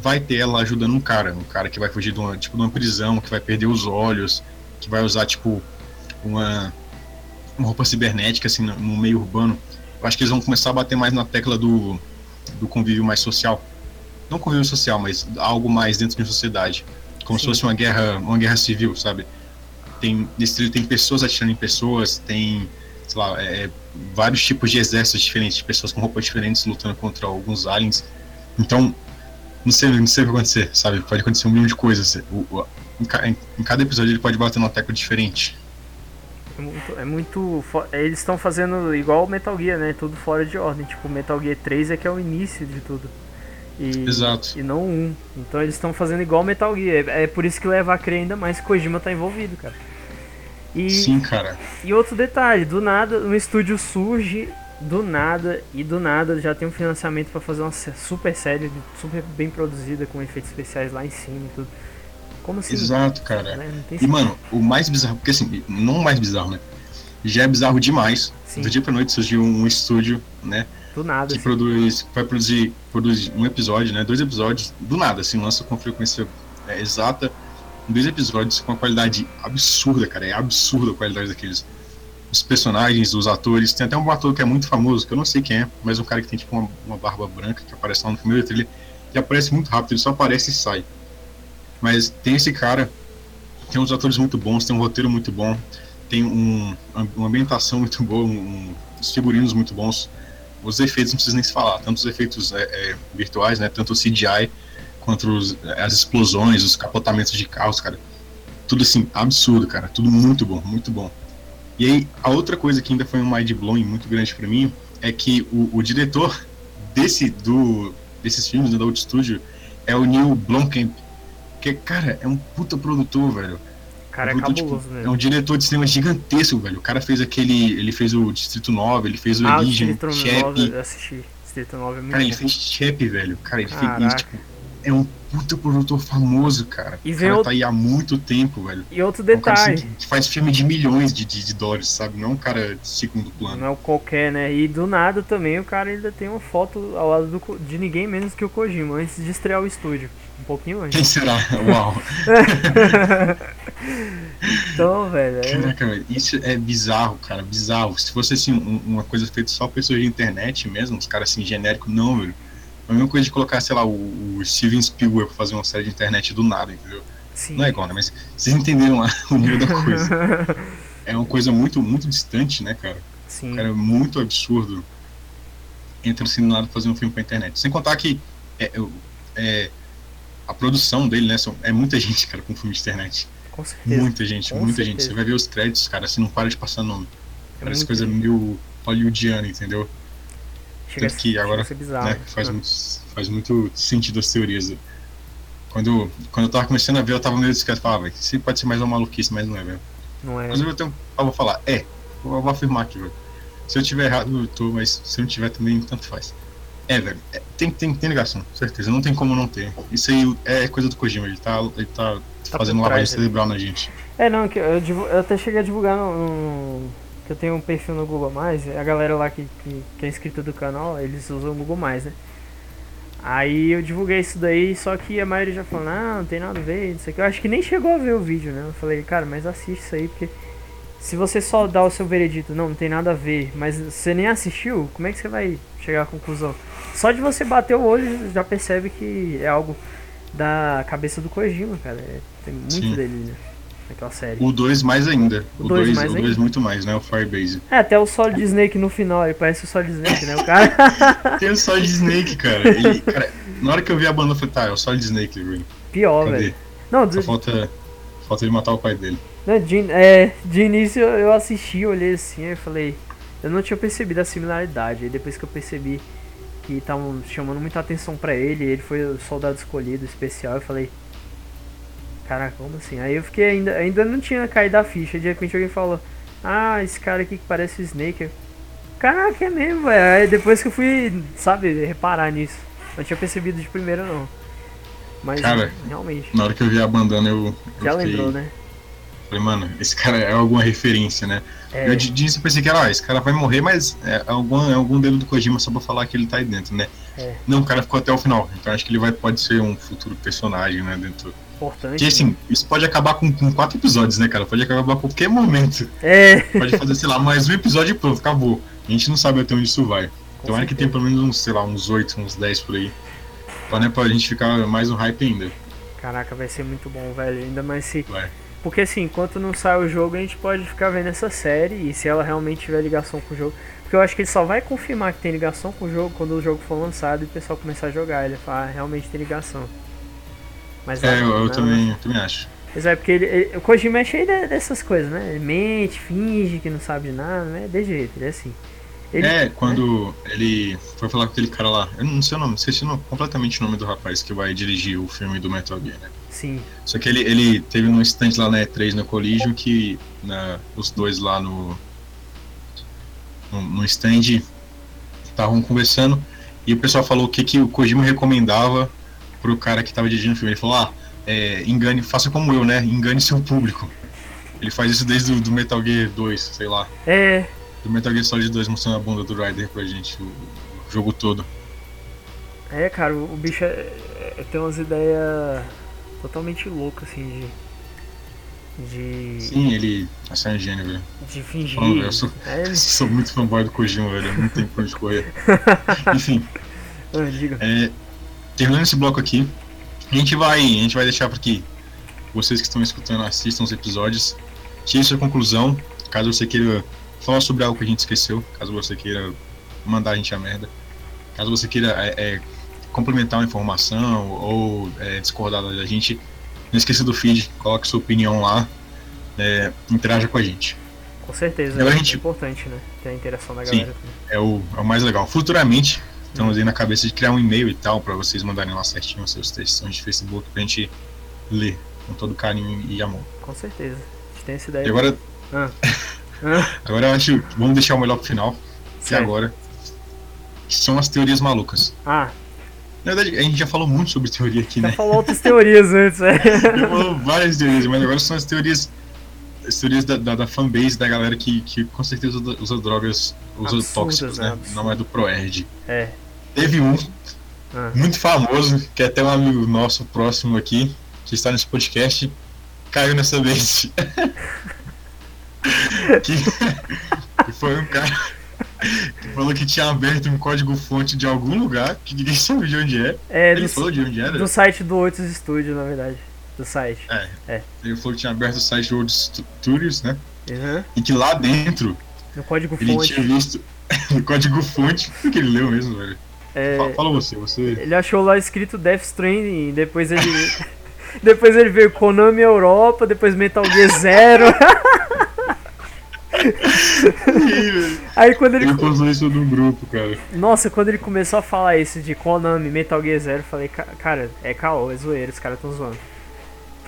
Vai ter ela ajudando um cara, um cara que vai fugir de uma, tipo, de uma prisão, que vai perder os olhos, que vai usar, tipo, uma, uma roupa cibernética, assim, no, no meio urbano. Eu acho que eles vão começar a bater mais na tecla do, do convívio mais social. Não convívio social, mas algo mais dentro de uma sociedade. Como Sim. se fosse uma guerra, uma guerra civil, sabe? Tem, nesse trilho tem pessoas atirando em pessoas, tem, sei lá, é, vários tipos de exércitos diferentes, de pessoas com roupas diferentes lutando contra alguns aliens. Então, não sei, não sei o que vai acontecer, sabe? Pode acontecer um milhão de coisas. O, o, em, ca- em- em cada episódio ele pode bater numa tecla diferente. É muito. É muito é, eles estão fazendo igual o Metal Gear, né? Tudo fora de ordem. Tipo, o Metal Gear 3 é que é o início de tudo. E, Exato. E não um. Então eles estão fazendo igual o Metal Gear. É, é por isso que leva a crer ainda mais que Kojima tá envolvido, cara. E, Sim, cara. e outro detalhe, do nada um estúdio surge do nada e do nada já tem um financiamento pra fazer uma super série, super bem produzida com efeitos especiais lá em cima e tudo. Como assim? Exato, cara. Né? E, mano, o mais bizarro, porque assim, não o mais bizarro, né? Já é bizarro demais. Sim. Do dia pra noite surgiu um estúdio, né? do nada. Que assim. produz, vai produzir, produz um episódio, né? Dois episódios, do nada, assim, lança com frequência é, exata. Dois episódios com uma qualidade absurda, cara. É absurda a qualidade daqueles. Os personagens, os atores. Tem até um ator que é muito famoso, que eu não sei quem é, mas um cara que tem tipo uma, uma barba branca que aparece lá no primeiro trailer. E aparece muito rápido, ele só aparece e sai. Mas tem esse cara, tem uns atores muito bons, tem um roteiro muito bom, tem um, uma ambientação muito boa, um, figurinos muito bons. Os efeitos não precisa nem se falar, tanto os efeitos é, é, virtuais, né, tanto o CGI quanto os, as explosões, os capotamentos de carros, cara. Tudo assim, absurdo, cara. Tudo muito bom, muito bom. E aí, a outra coisa que ainda foi um mind blowing muito grande pra mim é que o, o diretor desse do desses filmes do Out Studio é o Neil Blomkamp, que cara, é um puta produtor, velho. Cara é Um produtor, cabuloso, tipo, né? É um diretor de cinema gigantesco, velho. O cara fez aquele, ele fez o Distrito 9, ele fez o Ah, Distrito 9 Chep. eu assisti. Distrito 9 é muito Cara, ele bom. fez Chep, velho. Cara, ele fez Caraca. tipo, é um puta produtor famoso, cara. E o cara o- tá aí há muito tempo, velho. E outro É um assim, detalhe, que faz filme de milhões de, de, de dólares, sabe? Não é um cara de segundo plano. não é o qualquer, né? E do nada também o cara ainda tem uma foto ao lado do, de ninguém menos que o Kojima, antes de estrear o estúdio. Um pouquinho antes. Quem será? *laughs* Uau. Então, velho, é, Caraca, velho. Isso é bizarro, cara. Bizarro. Se fosse assim, um- uma coisa feita só por pessoas de internet mesmo, os caras assim, genérico, não, velho. É a mesma coisa de colocar, sei lá, o, o Steven Spielberg pra fazer uma série de internet do nada, entendeu? sim. Não é igual, né? Mas vocês entenderam lá *laughs* o nível da coisa. *laughs* É uma coisa muito, muito distante, né, cara? Sim. O cara é muito absurdo. Entra assim do nada fazer um filme pra internet. Sem contar que é, é, a produção dele, né? É muita gente, cara, com filme de internet. Com certeza. Muita gente, Com muita certeza. gente. Você vai ver os créditos, cara, assim, não para de passar nome. É Parece coisa meio hollywoodiana, entendeu? Chega tanto ser- que a agora, ser bizarro. né, faz, Ah, muito, faz muito sentido as teorias. Quando, quando eu tava começando a ver, eu tava meio discreto. Falava, isso pode ser mais uma maluquice, mas não é, velho. Não é. Inclusive, eu, tenho, eu vou falar, é. Eu vou afirmar aqui, velho. Se eu tiver errado, eu tô, mas se eu não tiver também, tanto faz. É, velho. é, tem, tem, tem ligação, certeza. Não tem como não ter. Isso aí é coisa do Kojima, ele tá, ele tá, Tá fazendo lavagem né? cerebral na gente. É, não, eu, eu até cheguei a divulgar no, no- que eu tenho um perfil no Google Mais, a galera lá que, que, que é inscrita do canal, eles usam o Google Mais, né? Aí eu divulguei isso daí, só que a maioria já falou, não, não tem nada a ver, isso aqui. Eu acho que nem chegou a ver o vídeo, né? Eu falei, cara, mas assiste isso aí, porque se você só dá o seu veredito, não, não tem nada a ver, mas você nem assistiu, como é que você vai chegar à conclusão? Só de você bater o olho já percebe que é algo da cabeça do Kojima, cara. É, tem muito Sim. dele, né? Naquela série. O 2 mais ainda. O O dois 2 mais o dois muito mais, né? O Firebase. É, até o Solid Snake no final, ele parece o Solid Snake, né? O cara. *laughs* Tem o Solid Snake, cara. Ele, cara. Na hora que eu vi a banda, eu falei, tá, é o Solid Snake, velho. Pior, Cadê? velho. Não, Só de, falta, falta ele matar o pai dele. né, de, é, de início eu assisti, olhei assim, aí falei. Eu não tinha percebido a similaridade. Aí depois que eu percebi que estavam chamando muita atenção pra ele, ele foi o soldado escolhido especial, eu falei. Caraca, como assim? Aí eu fiquei ainda, ainda não tinha caído a ficha. De repente alguém falou: Ah, esse cara aqui que parece o Snake. Caraca, é mesmo, velho. Aí depois que eu fui, sabe, reparar nisso. Não tinha percebido de primeira, não. Mas, Cara, realmente. Na hora que eu vi a bandana, eu. eu Já fiquei- lembrou, né? Falei, mano, esse cara é alguma referência, né? É, Eu de início eu pensei que era, ó, esse cara vai morrer, mas é algum, é algum dedo do Kojima só pra falar que ele tá aí dentro, né? É. Não, o cara ficou até o final. Então acho que ele vai, pode ser um futuro personagem, né? Dentro. Importante. Porque assim, isso pode acabar com, com quatro episódios, né, cara? Pode acabar a qualquer momento. É, Pode fazer, sei lá, mais um episódio e pronto, acabou. A gente não sabe até onde isso vai. com Tomara que certeza. pelo menos uns, sei lá, uns oito, uns 10 por aí. Pra, né, pra gente ficar mais no hype ainda. Caraca, vai ser muito bom, velho. Ainda mais se. Vai. Porque assim, enquanto não sai o jogo, a gente pode ficar vendo essa série e se ela realmente tiver ligação com o jogo. Porque eu acho que ele só vai confirmar que tem ligação com o jogo quando o jogo for lançado e o pessoal começar a jogar. Ele fala, ah, realmente tem ligação. Mas É, eu, não, também, eu também acho. Mas é porque ele, ele- o Kojima é cheio de- dessas coisas, né? Ele mente, finge que não sabe de nada, né? De jeito, ele é assim. Ele, É, quando ele foi falar com aquele cara lá, eu não sei o nome, esqueci o nome- completamente o nome do rapaz que vai dirigir o filme do Metal Gear, né? Sim, Só que ele, ele teve um stand lá na E3 na Collision que né, os dois lá no, no, no stand estavam conversando e o pessoal falou o que, que o Kojima recomendava pro cara que tava dirigindo o filme. Ele falou, ah, é, engane, faça como eu, né? Engane seu público. Ele faz isso desde o do Metal Gear 2, sei lá. é. Do Metal Gear Solid 2 mostrando a bunda do Ryder pra gente, o, o jogo todo. É, cara, o, bicho é, é- tem umas ideias totalmente loucas, assim, de. De. Sim, ele. Essa é um gênio, velho. De fingir. Falando, eu sou- É, *laughs* Sou muito fanboy do Kojima, velho. Não tem pra onde correr. *laughs* Enfim, Ah, diga. é, terminando esse bloco aqui, a gente vai, a gente vai deixar para que vocês que estão escutando assistam os episódios, tirem sua conclusão, caso você queira falar sobre algo que a gente esqueceu, caso você queira mandar a gente a merda, caso você queira é, é, complementar uma informação ou é, discordar da gente, não esqueça do feed, coloque sua opinião lá, é, interaja com a gente. Com certeza. Agora é gente- importante, né? Ter a interação da Sim. galera. também. é o, é o mais legal. Futuramente, estamos aí na cabeça de criar um e-mail e tal, para vocês mandarem lá certinho os seus textos de Facebook pra gente ler com todo carinho e amor. Com certeza. A gente tem essa ideia. E agora, Ah. Ah, *laughs* agora eu acho vamos deixar o melhor pro final, que certo. agora que são as teorias malucas. Ah, Na verdade, a gente já falou muito sobre teoria aqui, já né? falou outras teorias antes, é. *laughs* Já falou várias teorias, mas agora são as teorias as teorias da, da, da fanbase da galera que, que com certeza usa, usa drogas, usa Absurdas, tóxicos, né? Absurdas. Não é do Proerd. É. Teve um Ah. muito famoso, que é até um amigo nosso próximo aqui, que está nesse podcast, caiu nessa vez. *laughs* que, que foi um cara que falou que tinha aberto um código fonte de algum lugar, que ninguém *laughs* sabe de onde é. É Ele do, falou de onde era. do site do Oitos Studio, na verdade. Do site. Ele falou que tinha aberto o site World Studios, né? Uhum. E que lá dentro No código ele fonte. tinha visto *laughs* o código fonte. O que ele leu mesmo, velho? É, Fala, fala você, você. ele achou lá escrito Death Stranding, depois ele. *laughs* depois ele veio Konami Europa, depois Metal Gear Zero. *laughs* Aí quando ele. Ele postou isso no grupo, cara. Nossa, quando ele começou a falar isso de Konami, Metal Gear Zero, eu falei, "Ca- cara, é caô, é zoeira, os caras tão zoando.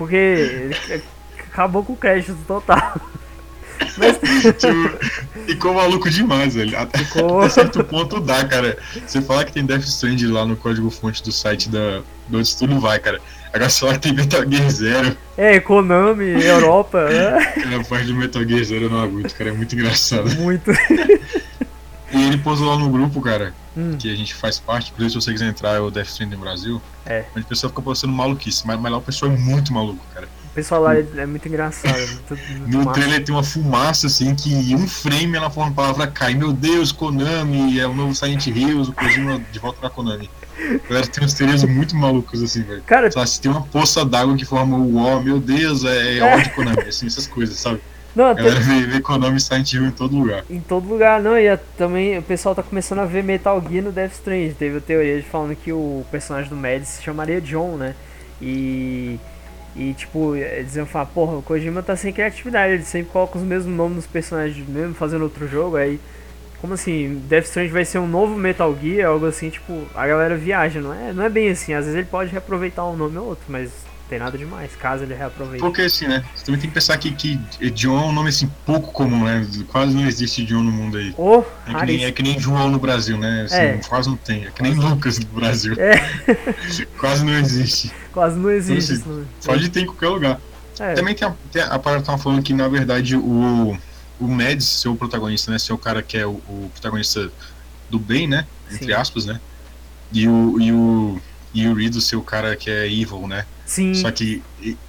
Porque ele acabou com o crédito total. *laughs* Mas *laughs* Tipo, ficou maluco demais, velho. Até, Ficou. certo ponto dá, cara. Você falar que tem Death Stranding lá no código fonte do site da, do outro estúdio, vai, cara. Agora você falar que tem Metal Gear Zero, é, Konami, Europa, *laughs* é, cara, a parte do Metal Gear Zero eu não aguento, cara. É muito engraçado. muito. E ele postou lá no grupo, cara, Hum, que a gente faz parte. Inclusive, se você quiser entrar, é o Death Stranding Brasil. É. Onde o pessoal fica postando maluquice. Mas, mas lá o pessoal é muito maluco, cara. o pessoal lá é, é muito engraçado, é muito, muito *laughs* No massa. trailer tem uma fumaça, assim, que em um frame ela forma a palavra cai. Meu Deus, Konami, é o novo Silent Hills, o Kojima de volta na Konami. Galera tem umas teorias muito malucas, assim, velho. Cara, lá, se tem uma poça d'água que forma o O, meu Deus, é, é ódio Konami, assim, essas coisas, sabe? Não, A tem- galera vê, vê Konami Silent Hill em todo lugar. Em todo lugar, não, e a- também o pessoal tá começando a ver Metal Gear no Death Stranding. Teve a teoria de falando que o personagem do Mads se chamaria John, né? E. E tipo, eh, diziam falar, porra, o Kojima tá sem criatividade, ele sempre coloca os mesmos nomes dos personagens mesmo fazendo outro jogo, aí. Como assim, Death Stranding vai ser um novo Metal Gear, algo assim, tipo, a galera viaja, não é, não é bem assim, às vezes ele pode reaproveitar um nome ou outro, mas tem nada demais, caso ele reaproveite. Porque assim, né? Você também tem que pensar que, que John é um nome assim pouco comum, né? Quase não existe John no mundo aí. Oh, é, que nem, é que nem João no Brasil, né? Assim, é. Quase não tem. É que nem Lucas no Brasil. É. *laughs* quase não existe. Quase não existe. Então, assim, pode ter em qualquer lugar. É. Também tem a, tem a parada que tava falando que, na verdade, o, o Mads, seu protagonista, né? Seu cara que é o, o protagonista do bem, né? Entre Sim. aspas, né? E o, e o, e o Reed, o seu cara que é evil, né? Sim. Só que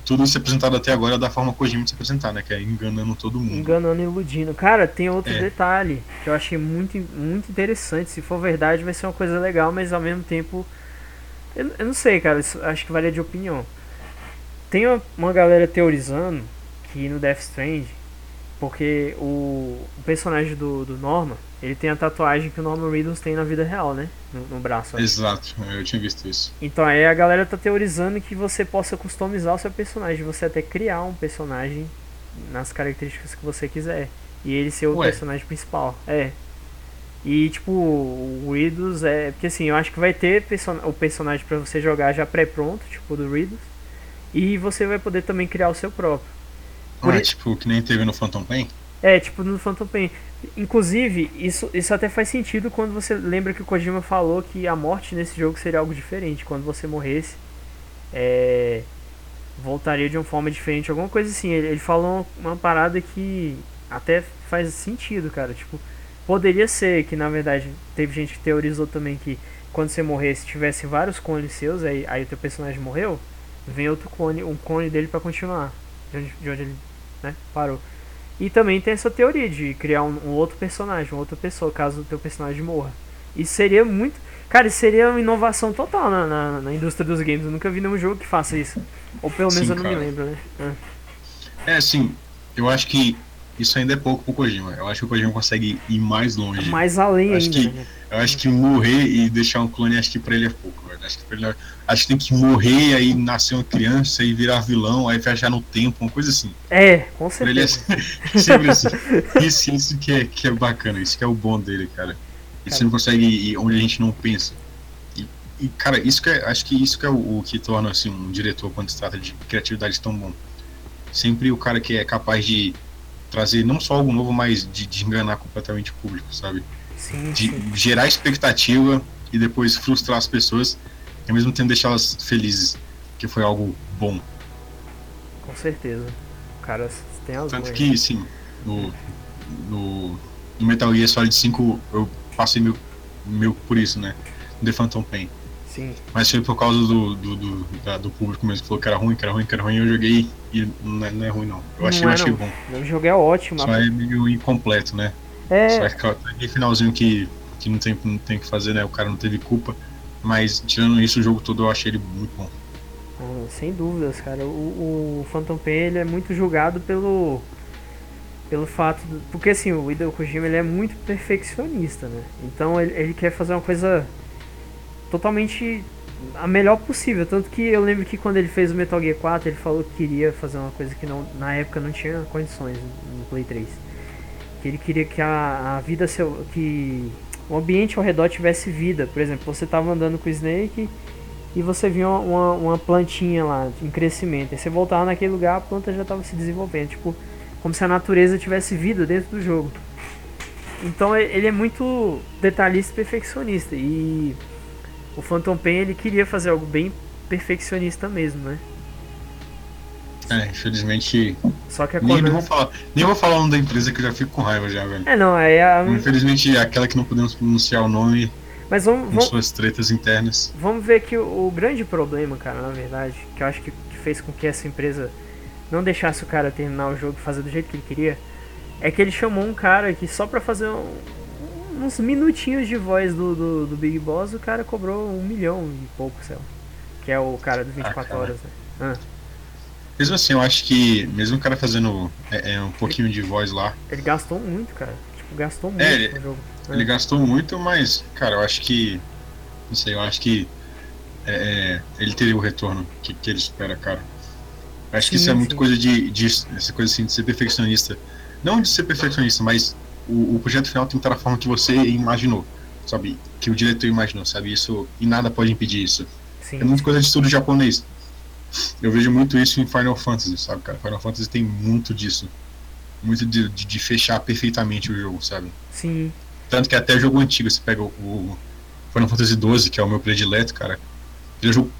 tudo se apresentado até agora é da forma Kojima de se apresentar, né? Que é enganando todo mundo. Enganando e iludindo. Cara, tem outro é. detalhe que eu achei muito, muito interessante. Se for verdade, vai ser uma coisa legal, mas ao mesmo tempo. Eu, eu não sei, cara. acho que varia de opinião. Tem uma, uma galera teorizando que no Death Strand, porque o, o personagem do, do Norman, ele tem a tatuagem que o Norman Reedus tem na vida real, né? No, no braço. Exato, eu tinha visto isso. Então aí a galera tá teorizando que você possa customizar o seu personagem, você até criar um personagem nas características que você quiser. E ele ser o Ué. personagem principal. É. E tipo, o Reedus é. Porque assim, eu acho que vai ter person o personagem para você jogar já pré-pronto, tipo do Reedus. E você vai poder também criar o seu próprio. Por ah, tipo, que nem teve no Phantom Pain? É, tipo no Phantom Pain. Inclusive, isso, isso até faz sentido quando você lembra que o Kojima falou que a morte nesse jogo seria algo diferente. Quando você morresse, é, voltaria de uma forma diferente, alguma coisa assim. Ele, ele falou uma parada que até faz sentido, cara. Tipo, poderia ser que na verdade teve gente que teorizou também que quando você morresse tivesse vários clones seus, aí, aí o teu personagem morreu, vem outro clone, um clone dele para continuar de onde, de onde ele né, parou. E também tem essa teoria de criar um, um, outro personagem, uma outra pessoa, caso o teu personagem morra. Isso seria muito. Cara, isso seria uma inovação total na, na, na, indústria dos games. Eu nunca vi nenhum jogo que faça isso. Ou pelo menos Sim, eu não cara. me lembro, né? É. é, assim, eu acho que isso ainda é pouco pro Kojima. Eu acho que o Kojima consegue ir mais longe. Mais além eu ainda. Que, né? Eu acho que morrer e deixar um clone, acho que pra ele é pouco, velho. Acho que, ele é... acho que tem que morrer, aí nascer uma criança e virar vilão, aí viajar no tempo, uma coisa assim. É, com certeza. Pra ele é *laughs* sempre assim. Isso, isso que, é, que é bacana, isso que é o bom dele, cara. Isso não consegue ir onde a gente não pensa. E, e, cara, isso que é, acho que isso que é o, o que torna assim, um diretor quando se trata de criatividade tão bom. Sempre o cara que é capaz de trazer não só algo novo, mas de, de enganar completamente o público, sabe? Sim, de sim. gerar expectativa e depois frustrar as pessoas, e ao mesmo tempo deixá-las felizes, que foi algo bom. Com certeza. Cara, tem razão. Tanto que, sim, no, no, no, Metal Gear Solid 5 eu passei meu, meu por isso, né? No The Phantom Pain. Sim. Mas foi por causa do, do, do, da, do, público mesmo que falou que era ruim, que era ruim, que era ruim, eu joguei e não é, não é ruim não. Eu achei, não é, achei não. bom. O jogo é ótimo. Só é meio incompleto, né? É. Só que aquele finalzinho que, que não tem não tem que fazer, né? O cara não teve culpa. Mas tirando isso, o jogo todo eu achei ele muito bom. Ah, sem dúvidas, cara. O, o Phantom Pain ele é muito julgado pelo pelo fato do, porque assim o Hideo Kojima ele é muito perfeccionista, né? Então ele, ele quer fazer uma coisa totalmente a melhor possível. Tanto que eu lembro que quando ele fez o Metal Gear 4, ele falou que queria fazer uma coisa que não, na época não tinha condições no Play 3. Que ele queria que a, a vida seu, que o ambiente ao redor tivesse vida. Por exemplo, você estava andando com o Snake e você viu uma, uma, uma, plantinha lá em crescimento. Aí você voltava naquele lugar, a planta já estava se desenvolvendo, tipo, como se a natureza tivesse vida dentro do jogo. Então ele é muito detalhista e perfeccionista e o Phantom Pain ele queria fazer algo bem perfeccionista mesmo, né? É, infelizmente. Só que a nem, nem, vou falar, nem vou falar o nome da empresa que eu já fico com raiva já, velho. É, não, é a. Infelizmente é aquela que não podemos pronunciar o nome. Mas vamos. Com vamos suas tretas internas. Vamos ver que o, o, grande problema, cara, na verdade, que eu acho que, que fez com que essa empresa não deixasse o cara terminar o jogo e fazer do jeito que ele queria, é que ele chamou um cara que só pra fazer um, uns minutinhos de voz do, do, do, Big Boss, o cara cobrou um milhão e pouco, sei lá. Que é o cara do 24 ah, horas, né? Ah. Mesmo assim, eu acho que, mesmo o cara fazendo é, é, um pouquinho de voz lá. Ele gastou muito, cara. Tipo, gastou muito é, ele, no jogo. Ele é. gastou muito, mas, cara, eu acho que. Não sei, eu acho que. É, é ele teria o retorno que, que ele espera, cara. Eu acho sim, que isso é muito sim. coisa de, de. Essa coisa assim de ser perfeccionista. Não de ser perfeccionista, mas o, o projeto final tem que estar da forma que você imaginou, sabe? Que o diretor imaginou, sabe? Isso e nada pode impedir isso. Sim. É muita coisa de estudo japonês. eu vejo muito isso em Final Fantasy, sabe, cara? Final Fantasy tem muito disso. Muito de, de, de fechar perfeitamente o jogo, sabe? Sim. Tanto que até jogo antigo, você pega o, o Final Fantasy XII, que é o meu predileto, cara. Ele é um jogo.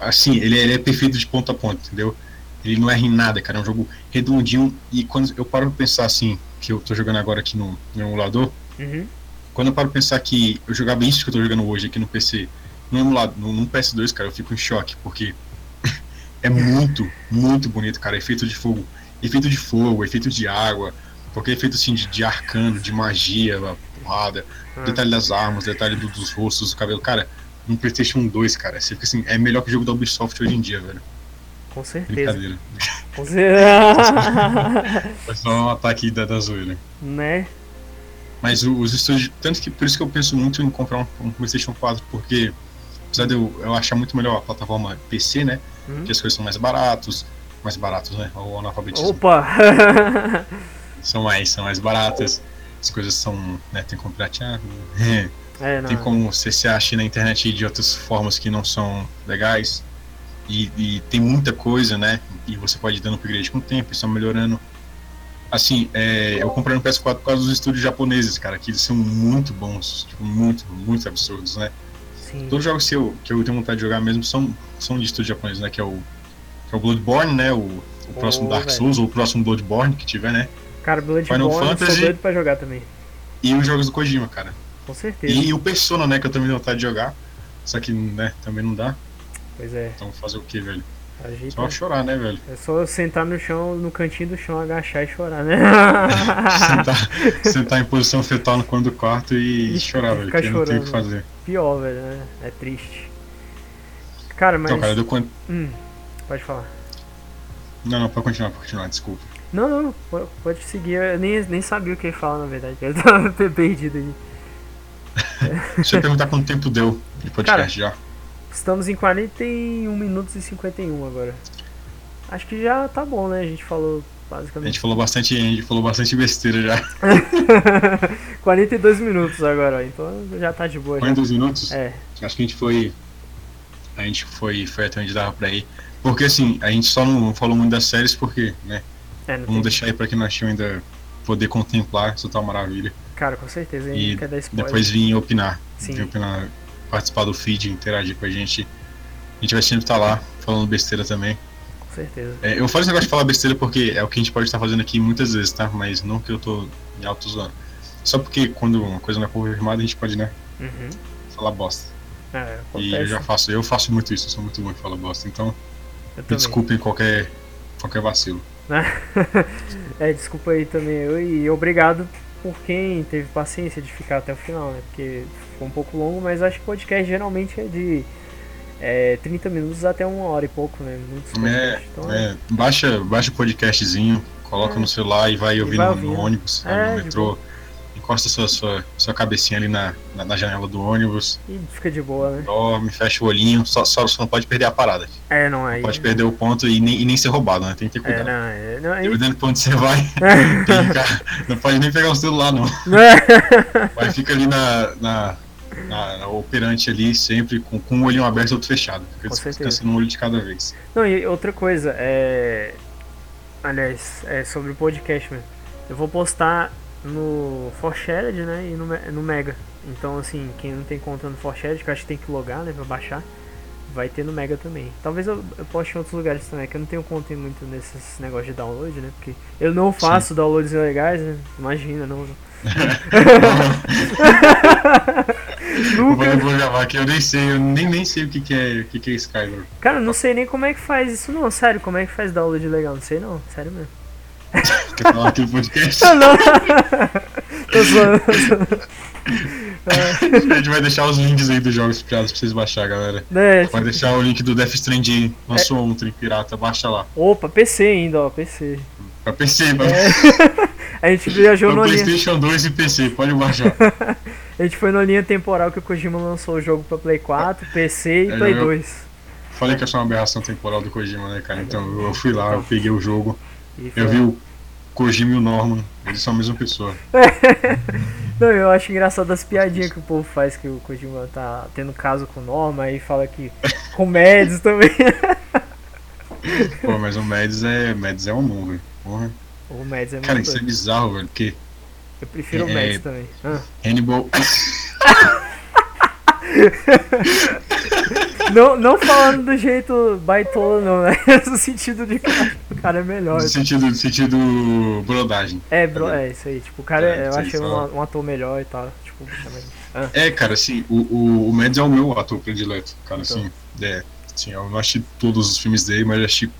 Assim, ele é, ele é perfeito de ponta a ponta, entendeu? Ele não erra em nada, cara. É um jogo redondinho. E quando eu paro pra pensar assim, que eu tô jogando agora aqui no, no emulador, Uhum. quando eu paro pra pensar que eu jogava isso que eu tô jogando hoje aqui no PC, no emulador, no, no PS2, cara, eu fico em choque, porque *laughs* é muito, muito bonito, cara. Efeito de fogo, efeito de fogo, efeito de água, qualquer efeito assim de, de arcano, de magia, porrada, Ah. detalhe das armas, detalhe do- dos rostos, do cabelo. Cara, no PlayStation 2, cara, você fica assim, é melhor que o jogo da Ubisoft hoje em dia, velho. Com certeza. Brincadeira. Com certeza. *laughs* Foi só um ataque da, da zoeira. né? Mas os estúdios. Tanto que por isso que eu penso muito em comprar um, um PlayStation 4, porque apesar de eu, eu achar muito melhor a plataforma PC, né? Hum. Que as coisas são mais baratos. Mais baratos, né? O analfabetismo. Opa! *laughs* São mais, são mais baratas. As coisas são. Né, tem como piratear. é, não. Tem como você se achar na internet de outras formas que não são legais. E, e tem muita coisa, né? E você pode ir dando upgrade com o tempo, estão melhorando. Assim, é, eu comprei no PS4 por causa dos estúdios japoneses, cara, que eles são muito bons, tipo, muito, muito absurdos, né? Sim. Todos os jogos que eu, que eu tenho vontade de jogar mesmo são, são de estúdio japonês, né? Que é o, que é o Bloodborne, né? O, o próximo Oh, Dark velho. Souls, ou o próximo Bloodborne que tiver, né? Cara, Final Bloodborne, sou Fantasy. doido pra jogar também. E os jogos do Kojima, cara. Com certeza. E, o Persona, né? Que eu também tenho vontade de jogar. Só que, né, também não dá. Pois é. Então fazer o que, velho? Ajeita. Só chorar, né, velho? É só sentar no chão, no cantinho do chão, agachar e chorar, né? *laughs* sentar, sentar em posição fetal no canto do quarto e, E chorar, velho. Porque não tem o que chorando. fazer. Pior, velho, né? É triste. Cara, mas. Então, cara, deu quanto. Hum, pode falar. Não, não, pode continuar, pode continuar, desculpa. Não, não, po- pode seguir. Eu nem, nem sabia o que ia falar, na verdade. *laughs* Eu tava perdido aí. *laughs* Deixa eu perguntar quanto tempo deu de podcast já. Estamos em 41 minutos e 51 agora. Acho que já tá bom, né? A gente falou A basicamente. gente falou bastante, a gente falou bastante besteira já. *laughs* 42 minutos agora, então já tá de boa. Já. 42 minutos? É, Acho que a gente foi. A gente foi, foi até onde dava pra ir. Porque assim, a gente só não falou muito das séries porque, né? é, Vamos tem... deixar aí pra quem não achou ainda poder contemplar essa tal maravilha. Cara, com certeza, a E. Depois vir opinar. Sim. Vir opinar, participar do feed, interagir com a gente. A gente vai sempre estar lá, falando besteira também. Com certeza. É, eu falo esse negócio de falar besteira porque é o que a gente pode estar fazendo aqui muitas vezes, tá? Mas não que eu tô em alto zoando. Só porque quando uma coisa não é confirmada, a gente pode, né, Uhum. falar bosta. É, E eu já faço, eu faço muito isso, eu sou muito bom em falar bosta. Então, Eu me também. desculpem qualquer, qualquer vacilo. *laughs* é, desculpa aí também. eu- E obrigado por quem teve paciência de ficar até o final, né? Porque ficou um pouco longo, mas acho que podcast geralmente é de é, 30 minutos até uma hora e pouco, né? É. Então, é, baixa, baixa o podcastzinho, coloca É. no celular e vai ouvir vai no, ouvindo. no ônibus, É, no de metrô. Encosta sua, sua, sua cabecinha ali na, na, na janela do ônibus, E fica de boa, né? dorme, fecha o olhinho, só, só, só não pode perder a parada. É, não, aí. Pode perder o ponto e nem, e nem ser roubado, né? Tem que ter É, cuidado. não, é, não, aí... Dependendo pra onde você vai, *laughs* ficar- não pode nem pegar o celular, não. *laughs* Mas fica ali na, na, na- operante ali, sempre com, com um olhinho aberto e outro fechado. Fica Com descansando um olho de cada vez. Não, e outra coisa, é. Aliás, é sobre o podcast mesmo. Eu vou postar no ForShared, né? E no, no Mega. Então, assim, quem não tem conta no ForShared, que eu acho que tem que logar, né? Pra baixar, vai ter no Mega também. Talvez eu, eu poste em outros lugares também, que eu não tenho conta muito nesses negócios de download, né? Porque eu não faço downloads ilegais, né? Imagina, não. Eu *laughs* *laughs* *laughs* Nunca. vou, vou gravar aqui, eu nem sei, eu nem, nem sei o que, que é o que, que é Skyler. Cara, eu não sei nem como é que faz isso, não. Sério, como é que faz download legal? Não sei, não. Sério mesmo. *laughs* Quer falar aqui no podcast? Não. *laughs* Tô zoando. tô zoando. *laughs* A gente vai deixar os links aí dos jogos piratas pra vocês baixar, galera. É, Vai deixar o link do Death Stranding, lançou ontem, pirata, baixa lá. Opa, PC ainda, ó, PC. Pra PC, pra, A gente viajou pra na linha. Playstation 2 e PC, pode baixar. A gente foi na linha temporal que o Kojima lançou o jogo pra Play 4, PC e É, Play eu- 2. Falei que sou uma aberração temporal do Kojima, né, cara? Então eu fui lá, eu peguei o jogo, E eu vi o Kojima e o Norman, eles são a mesma pessoa. *laughs* Não, eu acho engraçado as piadinhas que o povo faz que o Kojima tá tendo caso com o Norma aí fala que *laughs* com Mads também. Pô, mas o Mads é. Mads é um velho. Porra. O Mads é Cara, isso é bizarro, velho. Porque Eu prefiro o é- Mads também. Ah. Hannibal. *laughs* Não, não falando do jeito baitola, não, né? *laughs* No sentido de que o cara é melhor. no sentido, no sentido brodagem. É, bro, é isso aí. Tipo, o cara, É, eu achei um, um ator melhor e tal. Tipo. Ah, É, cara, assim, o, o, o Mads é o meu ator predileto, cara, Então. assim, é, assim, eu não assisti todos os filmes dele, mas eu assisti,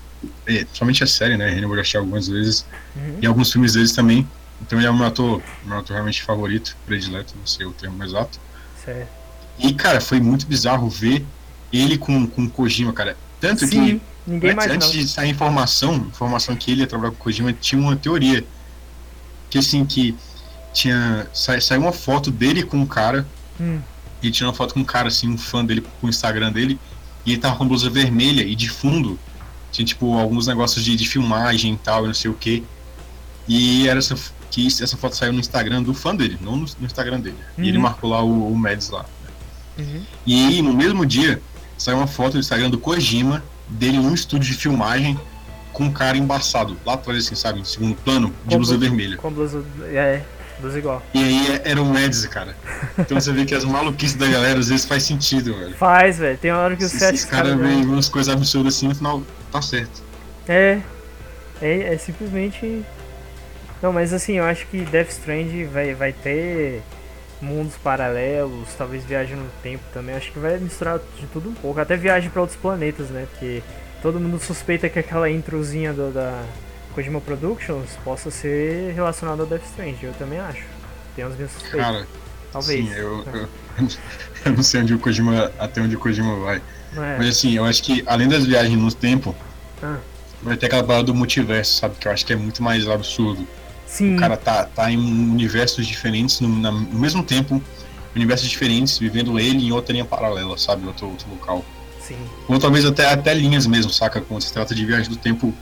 é, somente a série, né, Hannibal eu assisti algumas vezes, uhum. e alguns filmes deles também, então ele é o meu ator, meu ator realmente favorito, predileto, não sei o termo exato, Certo. e, cara, foi muito bizarro ver ele com, com o Kojima, cara, tanto Sim, que antes, antes de sair informação, informação que ele ia trabalhar com o Kojima, tinha uma teoria, que assim, que tinha, sa, saiu uma foto dele com um cara, Hum, e tirou uma foto com um cara, assim, um fã dele, com o Instagram dele, e ele tava com a blusa vermelha e de fundo tinha, tipo, alguns negócios de, de filmagem e tal, e não sei o que. E era essa, que essa foto saiu no Instagram do fã dele, não no, no Instagram dele. E ele Uhum. marcou lá o, o Mads lá. uhum. E aí, no mesmo dia, saiu uma foto no Instagram do Kojima, dele num estúdio de filmagem, com um cara embaçado, lá atrás, assim, sabe, em segundo plano, de Com blusa blu- vermelha. Com blusa. É, blusa igual. E aí é- era o Mads, cara. Então você vê que as maluquices da galera às vezes faz sentido, velho. Faz, velho. Tem hora que o Se set. esses caras veem umas coisas absurdas assim, no final tá certo. É, é. É simplesmente. Não, mas assim, eu acho que Death Strand vai, vai ter mundos paralelos, talvez viagem no tempo também. Acho que vai misturar de tudo um pouco. Até viagem pra outros planetas, né? Porque todo mundo suspeita que aquela introzinha do, da Kojima Productions possa ser relacionada ao Death Strand. Eu também acho. Tem as minhas suspeitas. Cara, talvez. sim, eu, eu, *laughs* eu não sei onde o Kojima, até onde o Kojima vai. É? Mas assim, eu acho que além das viagens no tempo, Ah. vai ter aquela parada do multiverso, sabe? Que eu acho que é muito mais absurdo. Sim. O cara tá, tá em universos diferentes, no, na- no mesmo tempo, universos diferentes, vivendo ele em outra linha paralela, sabe? Outro, outro local. Sim. Ou talvez até, até linhas mesmo, saca? Quando se trata de viagem do tempo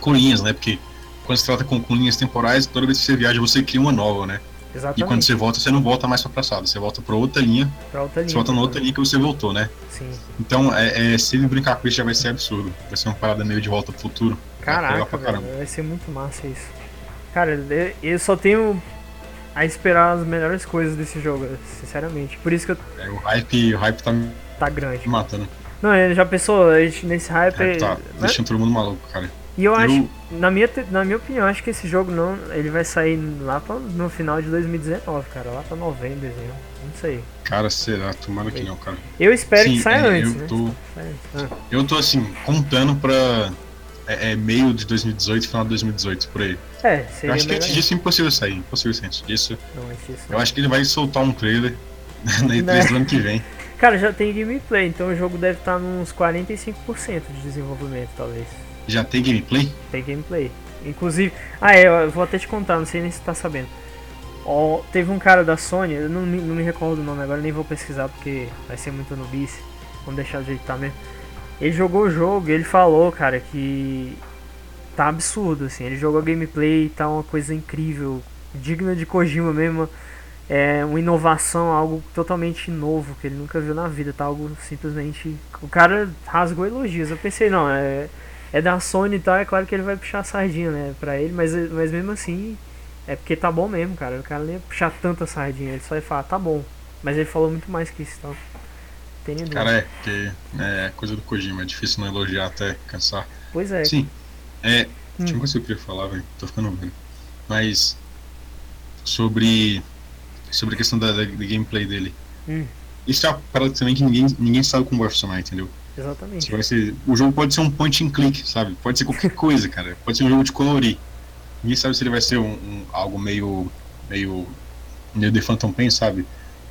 com linhas, né? Porque quando se trata com, com linhas temporais, toda vez que você viaja, você cria uma nova, né? E Exatamente. quando você volta, você não volta mais pra passado, você volta pra outra linha, Pra outra linha. você volta na outra linha que você voltou, né? Sim. Então, é, é, se ele brincar com isso já vai ser absurdo. Vai ser uma parada meio de volta pro futuro. Vai Caraca, pra velho, vai ser muito massa isso. Cara, eu- só tenho a esperar as melhores coisas desse jogo, sinceramente. Por isso que eu É, o hype, o hype tá me tá grande. matando. Não, ele já pensou, a gente nesse O hype. tá né? deixando todo mundo maluco, cara. E eu acho, Eu- na minha, na minha opinião, acho que esse jogo não. Ele vai sair lá pra, no final de 2019, cara. Lá pra novembro, dezembro. Não sei. Cara, será? Tomara que não, cara. Eu espero Sim, que saia é, antes, eu né? tô. Ah, eu tô assim, contando pra é, é, meio de 2018, final de 2018, por aí. é, seria Eu acho que antes disso é impossível sair, impossível sair antes disso. Não, antes disso. Eu acho que ele vai soltar um trailer *laughs* na E3 Né? do ano que vem. Cara, já tem gameplay, então o jogo deve estar nos 45% de desenvolvimento, talvez. Já tem gameplay? Tem gameplay. Inclusive. Ah, é, eu vou até te contar, não sei nem se tá sabendo. Ó, teve um cara da Sony, eu não, me- não me recordo o nome agora, nem vou pesquisar porque vai ser muito nubice. Vamos deixar do jeito que tá mesmo. Ele jogou o jogo e ele falou, cara, que tá absurdo, assim. Ele jogou gameplay, tá uma coisa incrível, digna de Kojima mesmo. É uma inovação, algo totalmente novo que ele nunca viu na vida, tá? Algo simplesmente. O cara rasgou elogios. Eu pensei, não, é, é da Sony e tal, é claro que ele vai puxar a sardinha, né, pra ele, mas, mas mesmo assim, é porque tá bom mesmo, cara. O cara não ia puxar tanta sardinha, ele só ia falar, tá bom. Mas ele falou muito mais que isso, então. Tem Cara, é, porque é coisa do Kojima, é difícil não elogiar até cansar. Pois é. Sim, é. Hum. Tinha uma coisa que eu queria falar, velho. Tô ficando velho. Mas. Sobre. Sobre a questão da, da, da gameplay dele. Hum. Isso é uma parada também que ninguém, ninguém sabe como vai funcionar, entendeu? Exatamente. vai ser, o jogo pode ser um point and click, sabe? Pode ser qualquer *laughs* coisa, cara. Pode ser um jogo de colorir. Ninguém sabe se ele vai ser um, um- algo meio. meio. meio The Phantom Pain, sabe?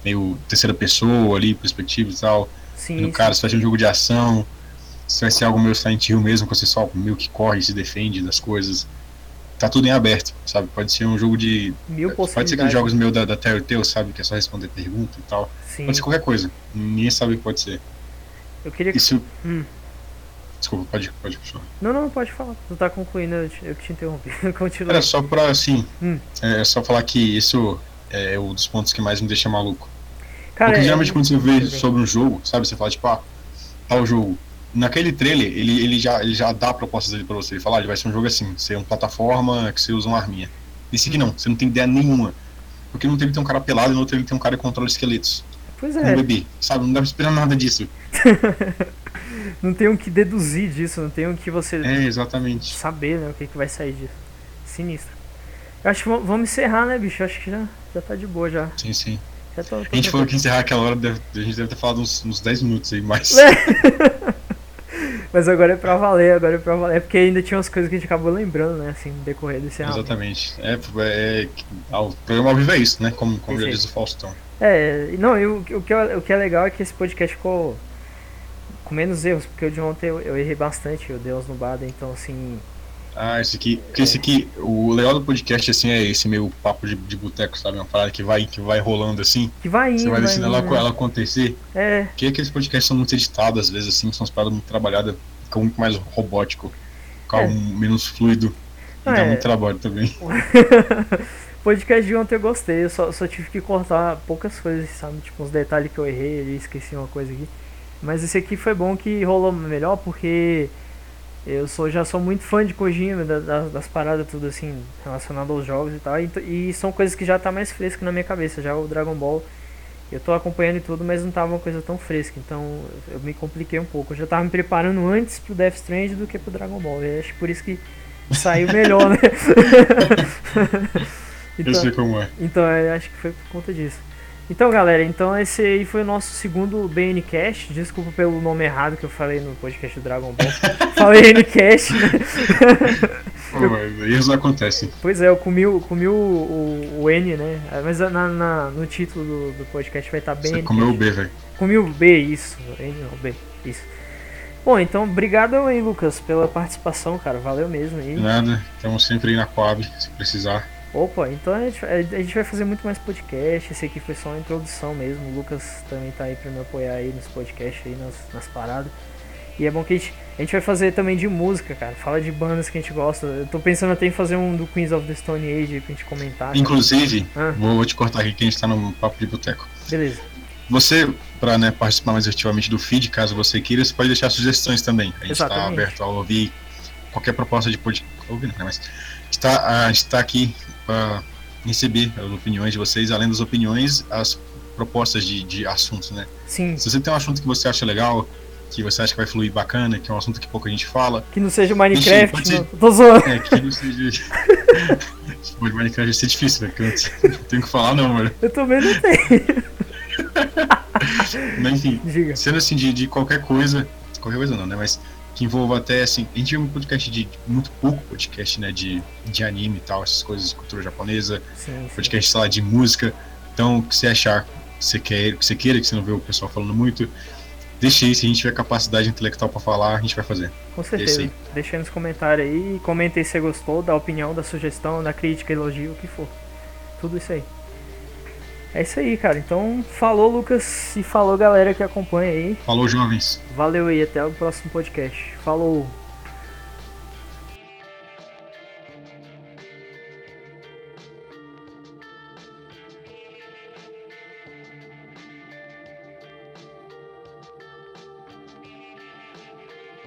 Meio terceira pessoa ali, perspectiva e tal. Sim, No cara, se vai ser um jogo de ação, se vai ser algo meio Silent Hill mesmo, que você só meio que corre e se defende das coisas. Tá tudo em aberto, sabe? Pode ser um jogo de. mil Pode ser aqueles jogos meio da, da Telltale, sabe? Que é só responder pergunta e tal. Sim. Pode ser qualquer coisa. Ninguém sabe o que pode ser. Eu queria que. Isso. Hum. Desculpa, pode, pode continuar. Não, não, pode falar. Tu tá concluindo, eu te, eu te interrompi. *laughs* Continua. Era só pra, assim. Hum. É só falar que isso é um dos pontos que mais me deixa maluco. Cara, Porque é- geralmente quando você vê sobre um jogo, sabe? Você fala, tipo, ah, tal jogo. naquele trailer, ele, ele, já, ele já dá propostas dele pra você. Ele fala, ah, ele vai ser um jogo assim, ser uma plataforma que você usa uma arminha. Esse aqui não, você não tem ideia nenhuma. Porque no trailer tem um cara pelado e no outro ele tem um cara que controla esqueletos. Pois Um é, bebê, sabe? Não dá pra esperar nada disso. *laughs* não tem o que deduzir disso, não tem o que você É, exatamente. saber, né, o que, que vai sair disso. Sinistro. Eu acho que vamos encerrar, né, bicho? Eu acho que já, já tá de boa já. Sim, sim. já tô, tô A gente falou que encerrar aquela hora, deve- a gente deve ter falado uns, uns 10 minutos aí, mas. *laughs* Mas agora é pra valer, agora é pra valer. É porque ainda tinha umas coisas que a gente acabou lembrando, né, assim, no decorrer desse ano. Exatamente. É, é, ah, o programa ao vivo é isso, né? Como, como já diz o Faustão. É, não, e o, o, que é, o que é legal é que esse podcast ficou com menos erros, porque o de ontem eu, eu errei bastante, eu dei uns nubadas, então assim. Ah, esse aqui. Porque esse aqui, o legal do podcast assim é esse meio papo de, de boteco, sabe? Uma parada que vai, que vai rolando assim. Que vai indo. Você vai deixando ela, né? ela acontecer. É, Porque aqueles podcasts são muito editados, às vezes, assim, são as paradas muito trabalhadas, fica muito mais robótico, fica É. menos fluido. E Ah, dá é. muito trabalho também. o *laughs* podcast de ontem eu gostei, eu só, só tive que cortar poucas coisas, sabe? Tipo, uns detalhes que eu errei esqueci uma coisa aqui. Mas esse aqui foi bom que rolou melhor porque eu sou, já sou muito fã de Kojima, da- da- das paradas tudo assim, relacionado aos jogos e tal. E, e são coisas que já tá mais fresca na minha cabeça. Já o Dragon Ball, eu tô acompanhando e tudo, mas não tava uma coisa tão fresca. Então eu me compliquei um pouco. Eu já tava me preparando antes pro Death Strand do que pro Dragon Ball. E acho que por isso que saiu melhor, né? *laughs* Eu sei como é. Então, eu acho que foi por conta disso. Então, galera, então esse aí foi o nosso segundo BNcast. Desculpa pelo nome errado que eu falei no podcast do Dragon Ball. *laughs* falei Ncast, né? Pô, mas Erros acontecem. Pois é, eu comi, o- comi o, o, o N, né? Mas na, na- no título do, do podcast vai estar Você BNcast. comeu o B, velho. Comi o B, isso. N não, B, isso. Bom, então, obrigado aí, Lucas, pela participação, cara. Valeu mesmo aí. De nada, estamos sempre aí na Coab, se precisar. Opa, então a gente, a gente vai fazer muito mais podcast. Esse aqui foi só uma introdução mesmo. O Lucas também tá aí pra me apoiar aí nos podcasts aí, nas, nas paradas. E é bom que a gente, a gente vai fazer também de música, cara. Fala de bandas que a gente gosta. Eu tô pensando até em fazer um do Queens of the Stone Age pra gente comentar. Inclusive, Ah. vou, te cortar aqui que a gente tá no papo de boteco. Beleza. Você, para né, participar mais ativamente do feed, caso você queira, você pode deixar sugestões também. A gente está Exatamente. aberto a ouvir qualquer proposta de podcast. Ouvir, né, mas está, a gente está aqui para receber as opiniões de vocês, além das opiniões, as propostas de, de assuntos, né? Sim, Se você tem um assunto que você acha legal, que você acha que vai fluir bacana, que é um assunto que pouca gente fala, que não seja Minecraft, pode ser. não. Tô zoando. é, que não seja. *laughs* Pô, Minecraft vai ser difícil, porque eu não tenho o que falar, não, mano. Eu também não tenho. *laughs* Mas enfim, Diga. sendo assim de, de qualquer coisa, qualquer coisa não, né? Mas que envolva até assim, a gente vê um podcast de muito pouco podcast, né? De, de anime e tal, essas coisas de cultura japonesa, Sim, sim. podcast, sei lá, de música. Então, o que você achar, que você quer, que você queira, que você não vê o pessoal falando muito, deixa aí, se a gente tiver capacidade intelectual pra falar, a gente vai fazer. Com certeza. aí. Deixa aí nos comentários aí. Comenta aí se você gostou, da opinião, da sugestão, da crítica, elogio, o que for. Tudo isso aí. É isso aí, cara. Então, falou, Lucas. E falou, galera que acompanha aí. Falou, jovens! Valeu aí. Até o próximo podcast. Falou.